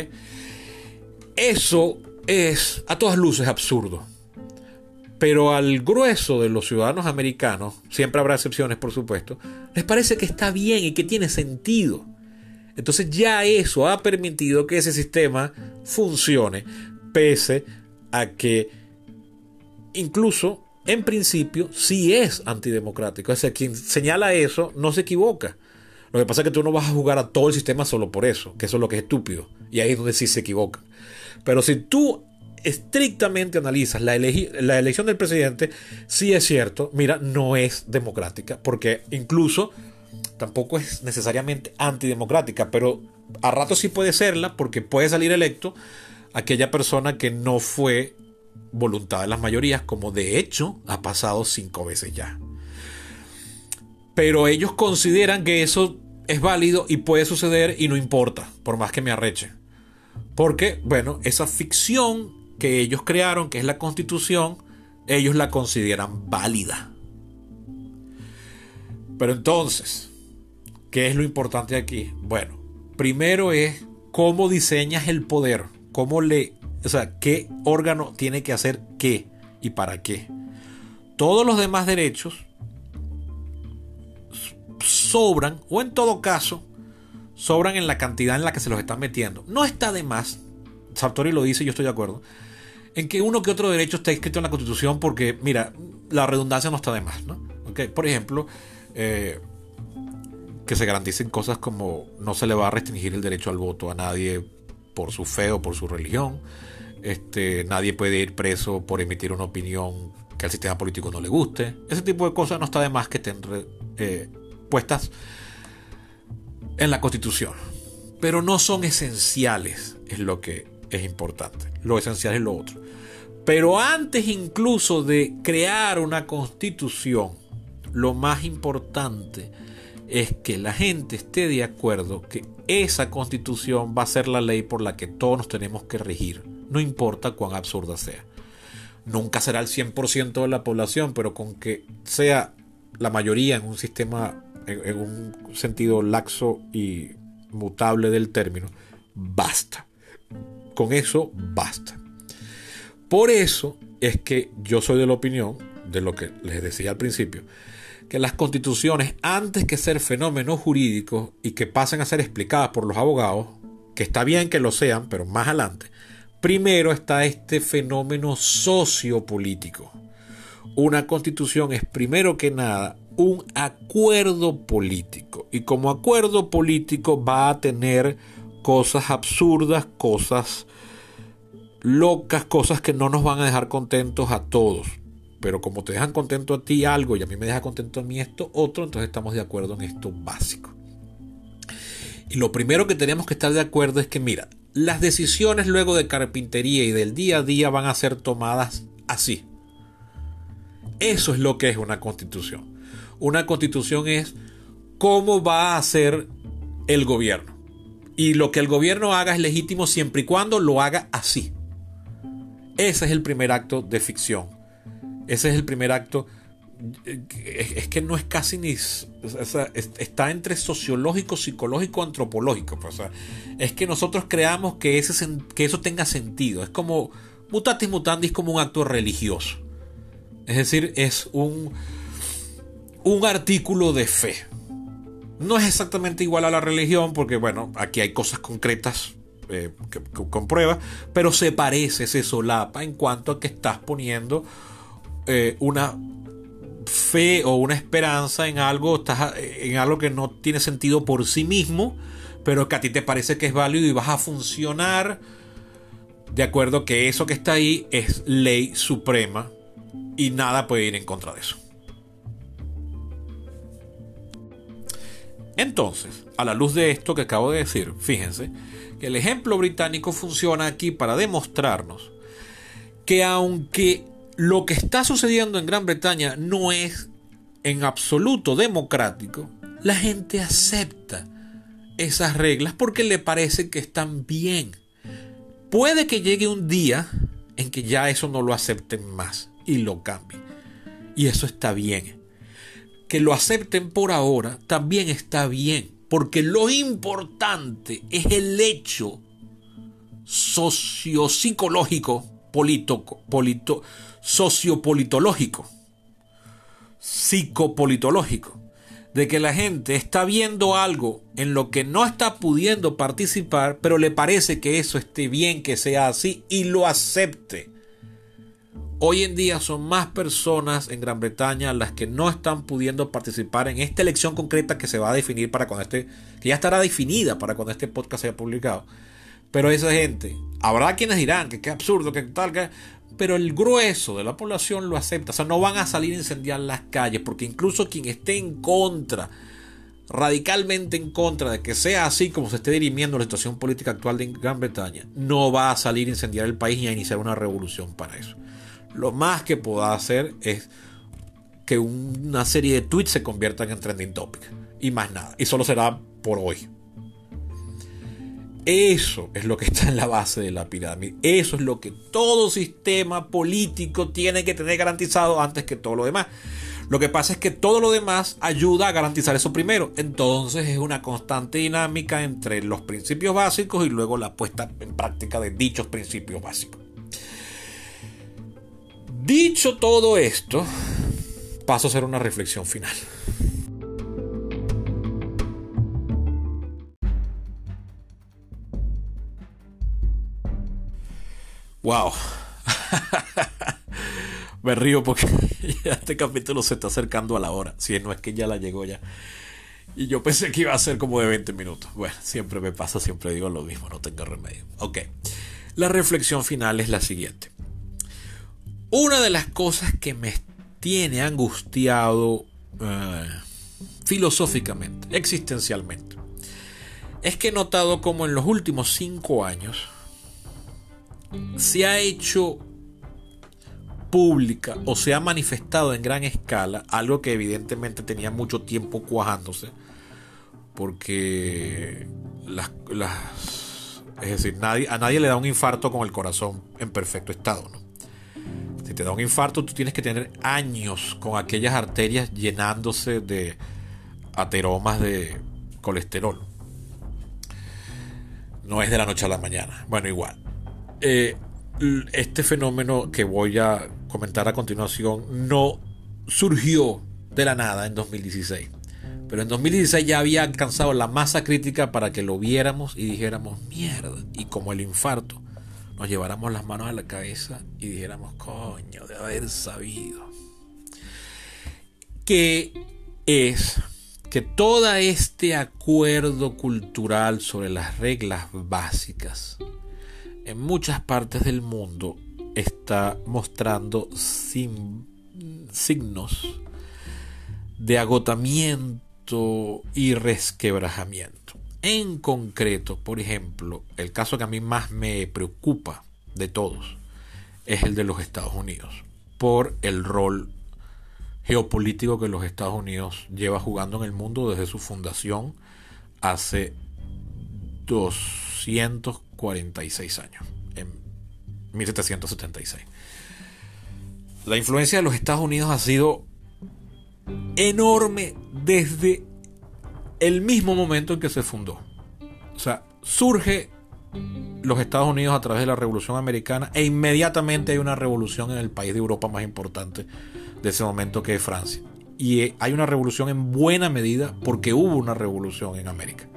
Eso es a todas luces absurdo. Pero al grueso de los ciudadanos americanos, siempre habrá excepciones por supuesto, les parece que está bien y que tiene sentido. Entonces ya eso ha permitido que ese sistema funcione, pese a que incluso en principio sí es antidemocrático. O sea, quien señala eso no se equivoca. Lo que pasa es que tú no vas a jugar a todo el sistema solo por eso, que eso es lo que es estúpido. Y ahí es donde sí se equivoca. Pero si tú estrictamente analizas la, la elección del presidente, sí es cierto, mira, no es democrática, porque incluso tampoco es necesariamente antidemocrática, pero a rato sí puede serla porque puede salir electo aquella persona que no fue voluntad de las mayorías, como de hecho ha pasado cinco veces ya. Pero ellos consideran que eso es válido y puede suceder y no importa, por más que me arreche. Porque, bueno, esa ficción que ellos crearon, que es la constitución, ellos la consideran válida. Pero entonces, ¿qué es lo importante aquí? Bueno, primero es cómo diseñas el poder, cómo le, o sea, qué órgano tiene que hacer qué y para qué. Todos los demás derechos sobran, o en todo caso, sobran en la cantidad en la que se los están metiendo. No está de más, Sartori lo dice yo estoy de acuerdo, en que uno que otro derecho está escrito en la Constitución porque, mira, la redundancia no está de más, ¿no? Por ejemplo, eh, que se garanticen cosas como no se le va a restringir el derecho al voto a nadie por su fe o por su religión. Este, nadie puede ir preso por emitir una opinión que al sistema político no le guste. Ese tipo de cosas no está de más que estén eh, puestas en la Constitución. Pero no son esenciales, es lo que es importante. Lo esencial es lo otro. Pero antes incluso de crear una constitución, lo más importante es que la gente esté de acuerdo que esa constitución va a ser la ley por la que todos nos tenemos que regir, no importa cuán absurda sea. Nunca será el 100% de la población, pero con que sea la mayoría en un sistema, en, un sentido laxo y mutable del término, basta. Con eso basta. Por eso es que yo soy de la opinión, de lo que les decía al principio, que las constituciones, antes que ser fenómenos jurídicos y que pasen a ser explicadas por los abogados, que está bien que lo sean, pero más adelante, primero está este fenómeno sociopolítico. Una constitución es primero que nada un acuerdo político y como acuerdo político va a tener cosas absurdas, cosas locas, cosas que no nos van a dejar contentos a todos. Pero como te dejan contento a ti algo y a mí me deja contento a mí esto otro, entonces estamos de acuerdo en esto básico. Y lo primero que tenemos que estar de acuerdo es que, mira, las decisiones luego de carpintería y del día a día van a ser tomadas así. Eso es lo que es una constitución. Una constitución es cómo va a ser el gobierno. Y lo que el gobierno haga es legítimo siempre y cuando lo haga así. Ese es el primer acto de ficción. Ese es el primer acto. Es, que no es casi ni. está entre sociológico, psicológico, antropológico. Pues, es que nosotros creamos que, ese, que eso tenga sentido. Es como. Mutatis mutandis como un acto religioso. Es decir, es un, un artículo de fe. No es exactamente igual a la religión, porque bueno, aquí hay cosas concretas eh, que, pruebas, pero se parece, se solapa en cuanto a que estás poniendo eh, una fe o una esperanza en algo, estás en algo que no tiene sentido por sí mismo, pero que a ti te parece que es válido y vas a funcionar de acuerdo que eso que está ahí es ley suprema y nada puede ir en contra de eso. Entonces, a la luz de esto que acabo de decir, fíjense que el ejemplo británico funciona aquí para demostrarnos que aunque lo que está sucediendo en Gran Bretaña no es en absoluto democrático, la gente acepta esas reglas porque le parece que están bien. Puede que llegue un día en que ya eso no lo acepten más y lo cambien. Y eso está bien. Que lo acepten por ahora también está bien. Porque lo importante es el hecho sociopsicológico, polito, sociopolitológico, psicopolitológico, de que la gente está viendo algo en lo que no está pudiendo participar, pero le parece que eso esté bien que sea así y lo acepte. Hoy en día son más personas en Gran Bretaña las que no están pudiendo participar en esta elección concreta que se va a definir para cuando este, que ya estará definida para cuando este podcast sea publicado. Pero esa gente, habrá quienes dirán que qué absurdo, que tal, que pero el grueso de la población lo acepta. O sea, no van a salir a incendiar las calles, porque incluso quien esté en contra, radicalmente en contra de que sea así como se esté dirimiendo la situación política actual de Gran Bretaña, no va a salir a incendiar el país ni a iniciar una revolución para eso. Lo más que pueda hacer es que una serie de tweets se conviertan en trending topic. Y más nada. Y solo será por hoy. Eso es lo que está en la base de la pirámide. Eso es lo que todo sistema político tiene que tener garantizado antes que todo lo demás. Lo que pasa es que todo lo demás ayuda a garantizar eso primero. Entonces es una constante dinámica entre los principios básicos y luego la puesta en práctica de dichos principios básicos. Dicho todo esto, paso a hacer una reflexión final. Wow. (laughs) Me río porque (laughs) este capítulo se está acercando a la hora. Si no es que ya la llegó ya. Y yo pensé que iba a ser como de 20 minutos. Bueno, siempre me pasa, siempre digo lo mismo, no tengo remedio. Ok. La reflexión final es la siguiente. Una de las cosas que me tiene angustiado eh, filosóficamente, existencialmente, es que he notado como en los últimos cinco años se ha hecho pública o se ha manifestado en gran escala algo que evidentemente tenía mucho tiempo cuajándose porque las, es decir a nadie le da un infarto con el corazón en perfecto estado si te da un infarto tú tienes que tener años con aquellas arterias llenándose de ateromas de colesterol. No es de la noche a la mañana. Bueno igual eh, este fenómeno que voy a comentar a continuación no surgió de la nada en 2016. Pero en 2016 ya había alcanzado la masa crítica para que lo viéramos y dijéramos, mierda. Y como el infarto, nos lleváramos las manos a la cabeza y dijéramos, coño, de haber sabido. Que es que todo este acuerdo cultural sobre las reglas básicas en muchas partes del mundo está mostrando signos de agotamiento y resquebrajamiento. En concreto, por ejemplo, el caso que a mí más me preocupa de todos es el de los Estados Unidos, por el rol geopolítico que los Estados Unidos lleva jugando en el mundo desde su fundación hace 200 46 años, en 1776. La influencia de los Estados Unidos ha sido enorme desde el mismo momento en que se fundó. O sea, surge los Estados Unidos a través de la Revolución Americana e inmediatamente hay una revolución en el país de Europa más importante de ese momento que es Francia. Y hay una revolución en buena medida porque hubo una revolución en América.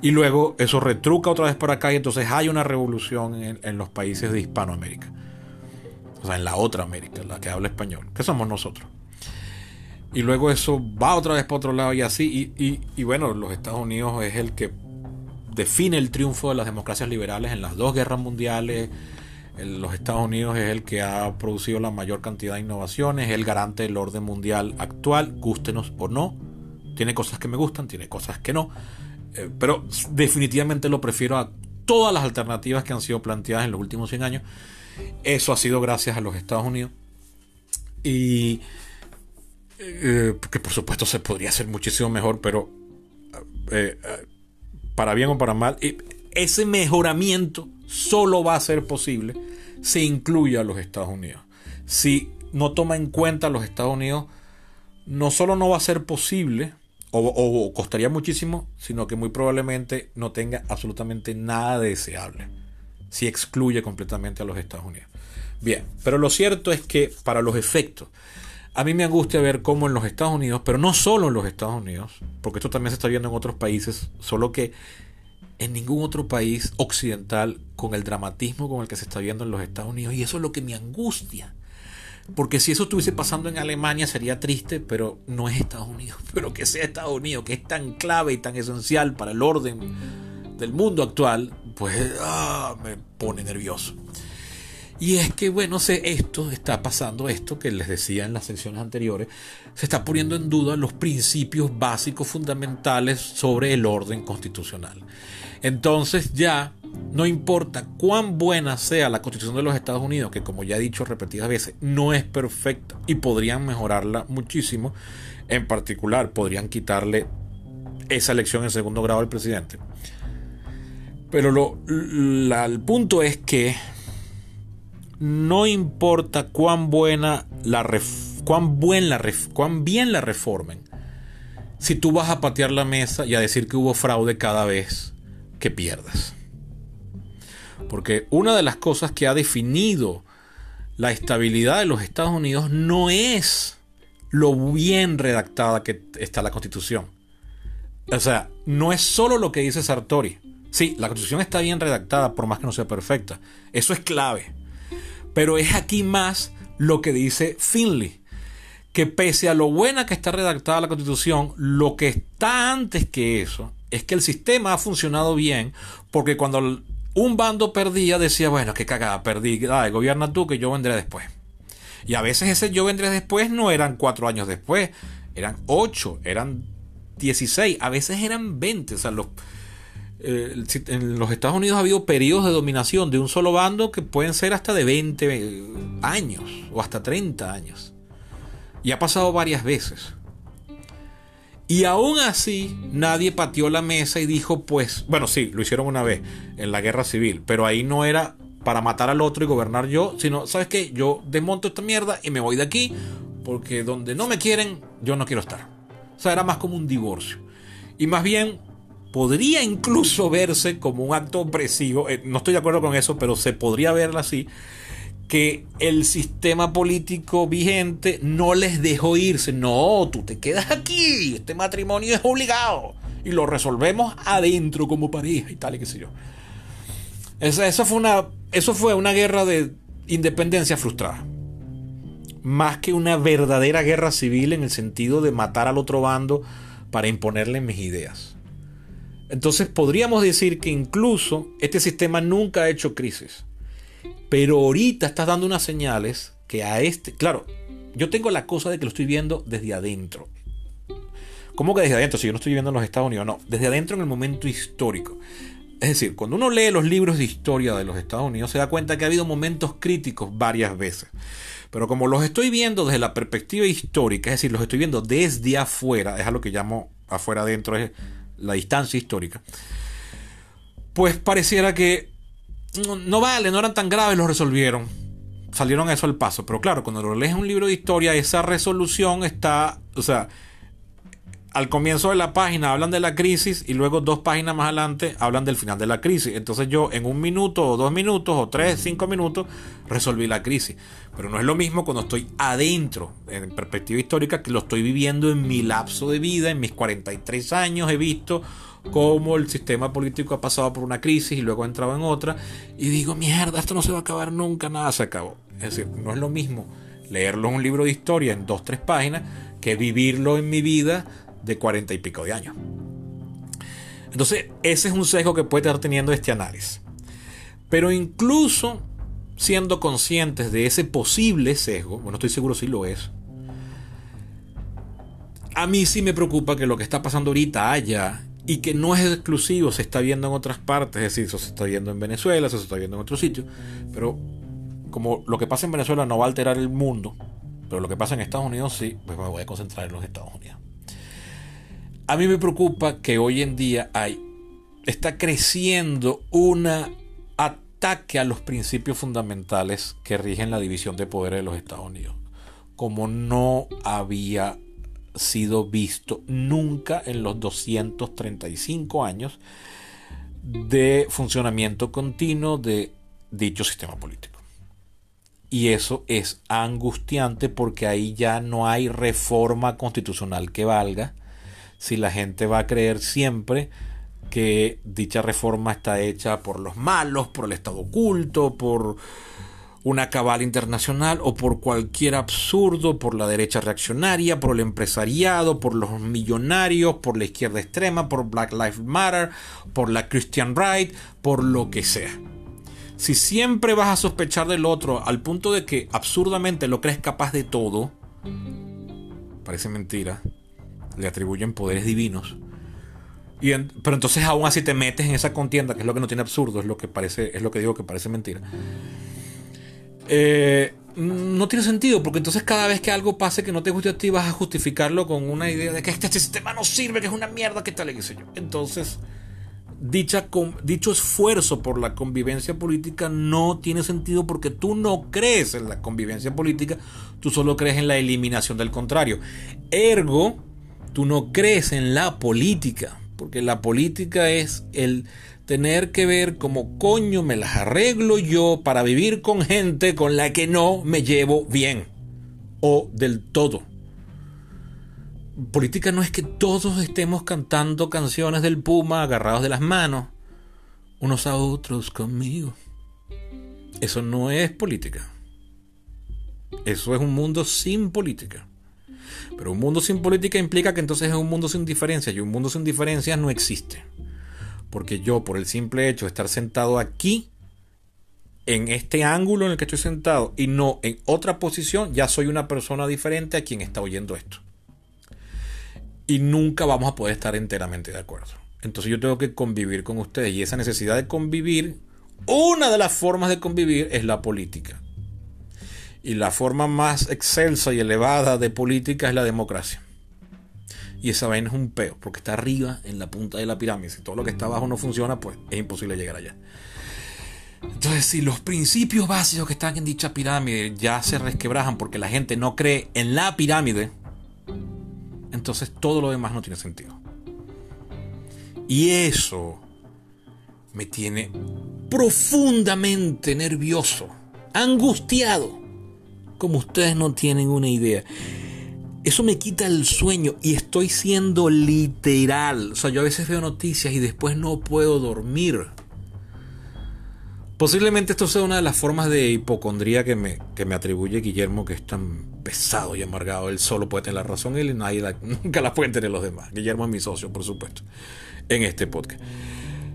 Y luego eso retruca otra vez para acá y entonces hay una revolución en, los países de Hispanoamérica. O sea, en la otra América, la que habla español, que somos nosotros. Y luego eso va otra vez para otro lado y así. Y, y, bueno, los Estados Unidos es el que define el triunfo de las democracias liberales en las dos guerras mundiales. los Estados Unidos es el que ha producido la mayor cantidad de innovaciones, es el garante del orden mundial actual, gústenos o no. Tiene cosas que me gustan, tiene cosas que no. Eh, pero definitivamente lo prefiero a todas las alternativas que han sido planteadas en los últimos 100 años. Eso ha sido gracias a los Estados Unidos. Y eh, que por supuesto se podría hacer muchísimo mejor, pero eh, para bien o para mal, ese mejoramiento solo va a ser posible si incluye a los Estados Unidos. Si no toma en cuenta a los Estados Unidos, no solo no va a ser posible, o, costaría muchísimo, sino que muy probablemente no tenga absolutamente nada deseable si excluye completamente a los Estados Unidos. Bien, pero lo cierto es que para los efectos, a mí me angustia ver cómo en los Estados Unidos, pero no solo en los Estados Unidos, porque esto también se está viendo en otros países, solo que en ningún otro país occidental con el dramatismo con el que se está viendo en los Estados Unidos, y eso es lo que me angustia. Porque si eso estuviese pasando en Alemania sería triste, pero no es Estados Unidos. (laughs) Pero que sea Estados Unidos, que es tan clave y tan esencial para el orden del mundo actual, pues ah, me pone nervioso. Y es que, bueno, sé, esto está pasando, esto que les decía en las secciones anteriores, se está poniendo en duda los principios básicos fundamentales sobre el orden constitucional. Entonces ya no importa cuán buena sea la constitución de los Estados Unidos, que como ya he dicho repetidas veces, no es perfecta y podrían mejorarla muchísimo, en particular podrían quitarle esa elección en segundo grado al presidente. Pero lo, el punto es que no importa cuán buena la cuán, buen la, cuán bien la reformen si tú vas a patear la mesa y a decir que hubo fraude cada vez que pierdas. Porque una de las cosas que ha definido la estabilidad de los Estados Unidos no es lo bien redactada que está la Constitución. O sea, no es solo lo que dice Sartori. Sí, la Constitución está bien redactada, por más que no sea perfecta. Eso es clave. Pero es aquí más lo que dice Finley. Que pese a lo buena que está redactada la Constitución, lo que está antes que eso es que el sistema ha funcionado bien porque cuando un bando perdía, decía, bueno, qué cagada, perdí, dale, gobierna tú que yo vendré después. Y a veces ese yo vendré después no eran cuatro años después, eran ocho, eran dieciséis, a veces eran veinte. O sea, los, eh, en los Estados Unidos ha habido periodos de dominación de un solo bando que pueden ser hasta de 20 años o hasta 30 años. Y ha pasado varias veces. Y aún así, nadie pateó la mesa y dijo, pues, bueno, sí, lo hicieron una vez en la guerra civil, pero ahí no era para matar al otro y gobernar yo, sino, ¿sabes qué? Yo desmonto esta mierda y me voy de aquí, porque donde no me quieren, yo no quiero estar. O sea, era más como un divorcio. Y más bien, podría incluso verse como un acto opresivo, eh, no estoy de acuerdo con eso, pero se podría verla así, que el sistema político vigente no les dejó irse. No, tú te quedas aquí. Este matrimonio es obligado. Y lo resolvemos adentro como pareja y tal y qué sé yo. Esa, fue una, eso fue una guerra de independencia frustrada. Más que una verdadera guerra civil en el sentido de matar al otro bando para imponerle mis ideas. Entonces podríamos decir que incluso este sistema nunca ha hecho crisis. Pero ahorita estás dando unas señales que a este, claro, yo tengo la cosa de que lo estoy viendo desde adentro. ¿Cómo que desde adentro? Si yo no estoy viendo en los Estados Unidos, no, desde adentro en el momento histórico. Es decir, cuando uno lee los libros de historia de los Estados Unidos, se da cuenta que ha habido momentos críticos varias veces. Pero como los estoy viendo desde la perspectiva histórica, es decir, los estoy viendo desde afuera, es a lo que llamo afuera adentro, es la distancia histórica, pues pareciera que no, vale, no eran tan graves, lo resolvieron. Salieron eso al paso. Pero claro, cuando lo lees un libro de historia, esa resolución está, o sea, al comienzo de la página hablan de la crisis y luego dos páginas más adelante hablan del final de la crisis. Entonces yo en un minuto o dos minutos o tres, cinco minutos resolví la crisis. Pero no es lo mismo cuando estoy adentro, en perspectiva histórica, que lo estoy viviendo en mi lapso de vida, en mis 43 años he visto cómo el sistema político ha pasado por una crisis y luego ha entrado en otra, y digo, mierda, esto no se va a acabar nunca, nada se acabó. Es decir, no es lo mismo leerlo en un libro de historia en dos, tres páginas que vivirlo en mi vida de cuarenta y pico de años. Entonces, ese es un sesgo que puede estar teniendo este análisis. Pero incluso siendo conscientes de ese posible sesgo, bueno, estoy seguro si lo es, a mí sí me preocupa que lo que está pasando ahorita allá y que no es exclusivo, se está viendo en otras partes, es decir, eso se está viendo en Venezuela, eso se está viendo en otros sitios, pero como lo que pasa en Venezuela no va a alterar el mundo, pero lo que pasa en Estados Unidos sí, pues me voy a concentrar en los Estados Unidos. A mí me preocupa que hoy en día hay, está creciendo un ataque a los principios fundamentales que rigen la división de poderes de los Estados Unidos, como no había sido visto nunca en los 235 años de funcionamiento continuo de dicho sistema político. Y eso es angustiante porque ahí ya no hay reforma constitucional que valga si la gente va a creer siempre que dicha reforma está hecha por los malos, por el Estado oculto, por una cabal internacional o por cualquier absurdo, por la derecha reaccionaria, por el empresariado, por los millonarios, por la izquierda extrema, por Black Lives Matter, por la Christian Right, por lo que sea. Si siempre vas a sospechar del otro al punto de que absurdamente lo crees capaz de todo, parece mentira, le atribuyen poderes divinos. Y pero entonces aún así te metes en esa contienda, que es lo que no tiene absurdo, es lo que parece, es lo que digo que parece mentira. Eh, no tiene sentido, porque entonces cada vez que algo pase que no te guste a ti, vas a justificarlo con una idea de que este, sistema no sirve, que es una mierda, que tal y qué sé yo. Entonces, dicha, dicho esfuerzo por la convivencia política no tiene sentido porque tú no crees en la convivencia política, tú solo crees en la eliminación del contrario. Ergo, tú no crees en la política, porque la política es el tener que ver cómo coño me las arreglo yo para vivir con gente con la que no me llevo bien o del todo política no es que todos estemos cantando canciones del Puma agarrados de las manos, unos a otros conmigo. Eso no es política. Eso es un mundo sin política. Pero un mundo sin política implica que entonces es un mundo sin diferencias y un mundo sin diferencias no existe. Porque yo, por el simple hecho de estar sentado aquí, en este ángulo en el que estoy sentado y no en otra posición, ya soy una persona diferente a quien está oyendo esto y nunca vamos a poder estar enteramente de acuerdo. Entonces yo tengo que convivir con ustedes y esa necesidad de convivir, una de las formas de convivir es la política. Y la forma más excelsa y elevada de política es la democracia. Y esa vaina es un peo, porque está arriba en la punta de la pirámide. Si todo lo que está abajo no funciona, pues es imposible llegar allá. Entonces, si los principios básicos que están en dicha pirámide ya se resquebrajan porque la gente no cree en la pirámide, entonces todo lo demás no tiene sentido. Y eso me tiene profundamente nervioso, angustiado, como ustedes no tienen una idea. Eso me quita el sueño y estoy siendo literal. O sea, yo a veces veo noticias y después no puedo dormir. Posiblemente esto sea una de las formas de hipocondría que me, que me atribuye Guillermo, que es tan pesado y amargado. Él solo puede tener la razón, él y nadie (laughs) nunca la pueden tener los demás. Guillermo es mi socio, por supuesto, en este podcast.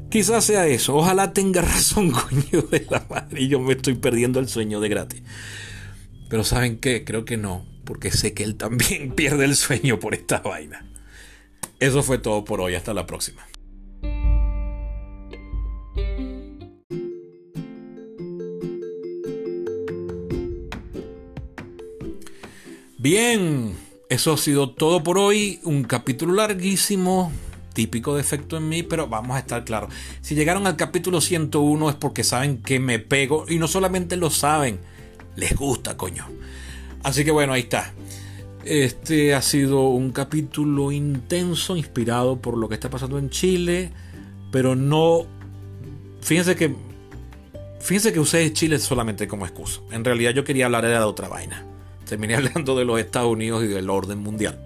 Quizás sea eso. Ojalá tenga (laughs) razón, coño de la madre. Y yo me estoy perdiendo el sueño de gratis. Pero ¿saben qué? Creo que no. Porque sé que él también (laughs) pierde el sueño por esta vaina. Eso fue todo por hoy. Hasta la próxima. Bien, eso ha sido todo por hoy. Un capítulo larguísimo, típico defecto en mí, pero vamos a estar claros. Si llegaron al capítulo 101 es porque saben que me pego y no solamente lo saben, les gusta, coño. Así que bueno, ahí está. Este ha sido un capítulo intenso, inspirado por lo que está pasando en Chile, pero no. Fíjense que. Fíjense que usé Chile solamente como excusa. En realidad yo quería hablar de otra vaina terminé (laughs) hablando de los Estados Unidos y del orden mundial,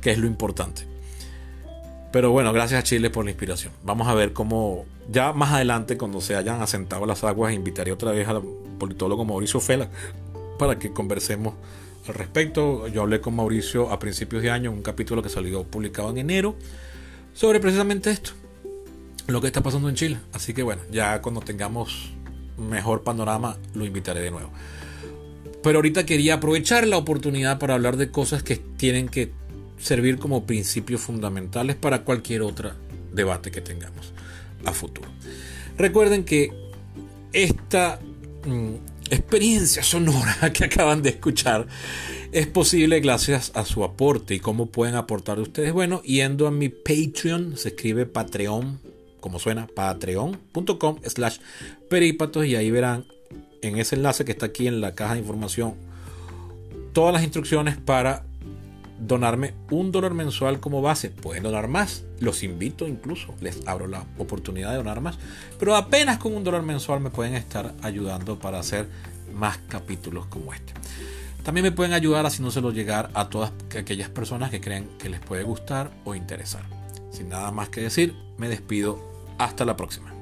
que es lo importante. Pero bueno, gracias a Chile por la inspiración. Vamos a ver cómo, ya más adelante, cuando se hayan asentado las aguas, invitaré otra vez al politólogo Mauricio Fela para que conversemos al respecto. Yo hablé con Mauricio a principios de año, un capítulo que salió publicado en enero, sobre precisamente esto, lo que está pasando en Chile. Así que bueno, ya cuando tengamos mejor panorama, lo invitaré de nuevo. Pero ahorita quería aprovechar la oportunidad para hablar de cosas que tienen que servir como principios fundamentales para cualquier otro debate que tengamos a futuro. Recuerden que esta mm, experiencia sonora (laughs) que acaban de escuchar es posible gracias a su aporte y cómo pueden aportar ustedes. Bueno, yendo a mi Patreon, se escribe Patreon, como suena, patreon.com slash peripatos y ahí verán en ese enlace que está aquí en la caja de información todas las instrucciones para donarme un dólar mensual como base. Pueden donar más, los invito incluso, les abro la oportunidad de donar más, pero apenas con un dólar mensual me pueden estar ayudando para hacer más capítulos como este. También me pueden ayudar haciéndoselo llegar a todas aquellas personas que creen que les puede gustar o interesar. Sin nada más que decir, me despido. Hasta la próxima.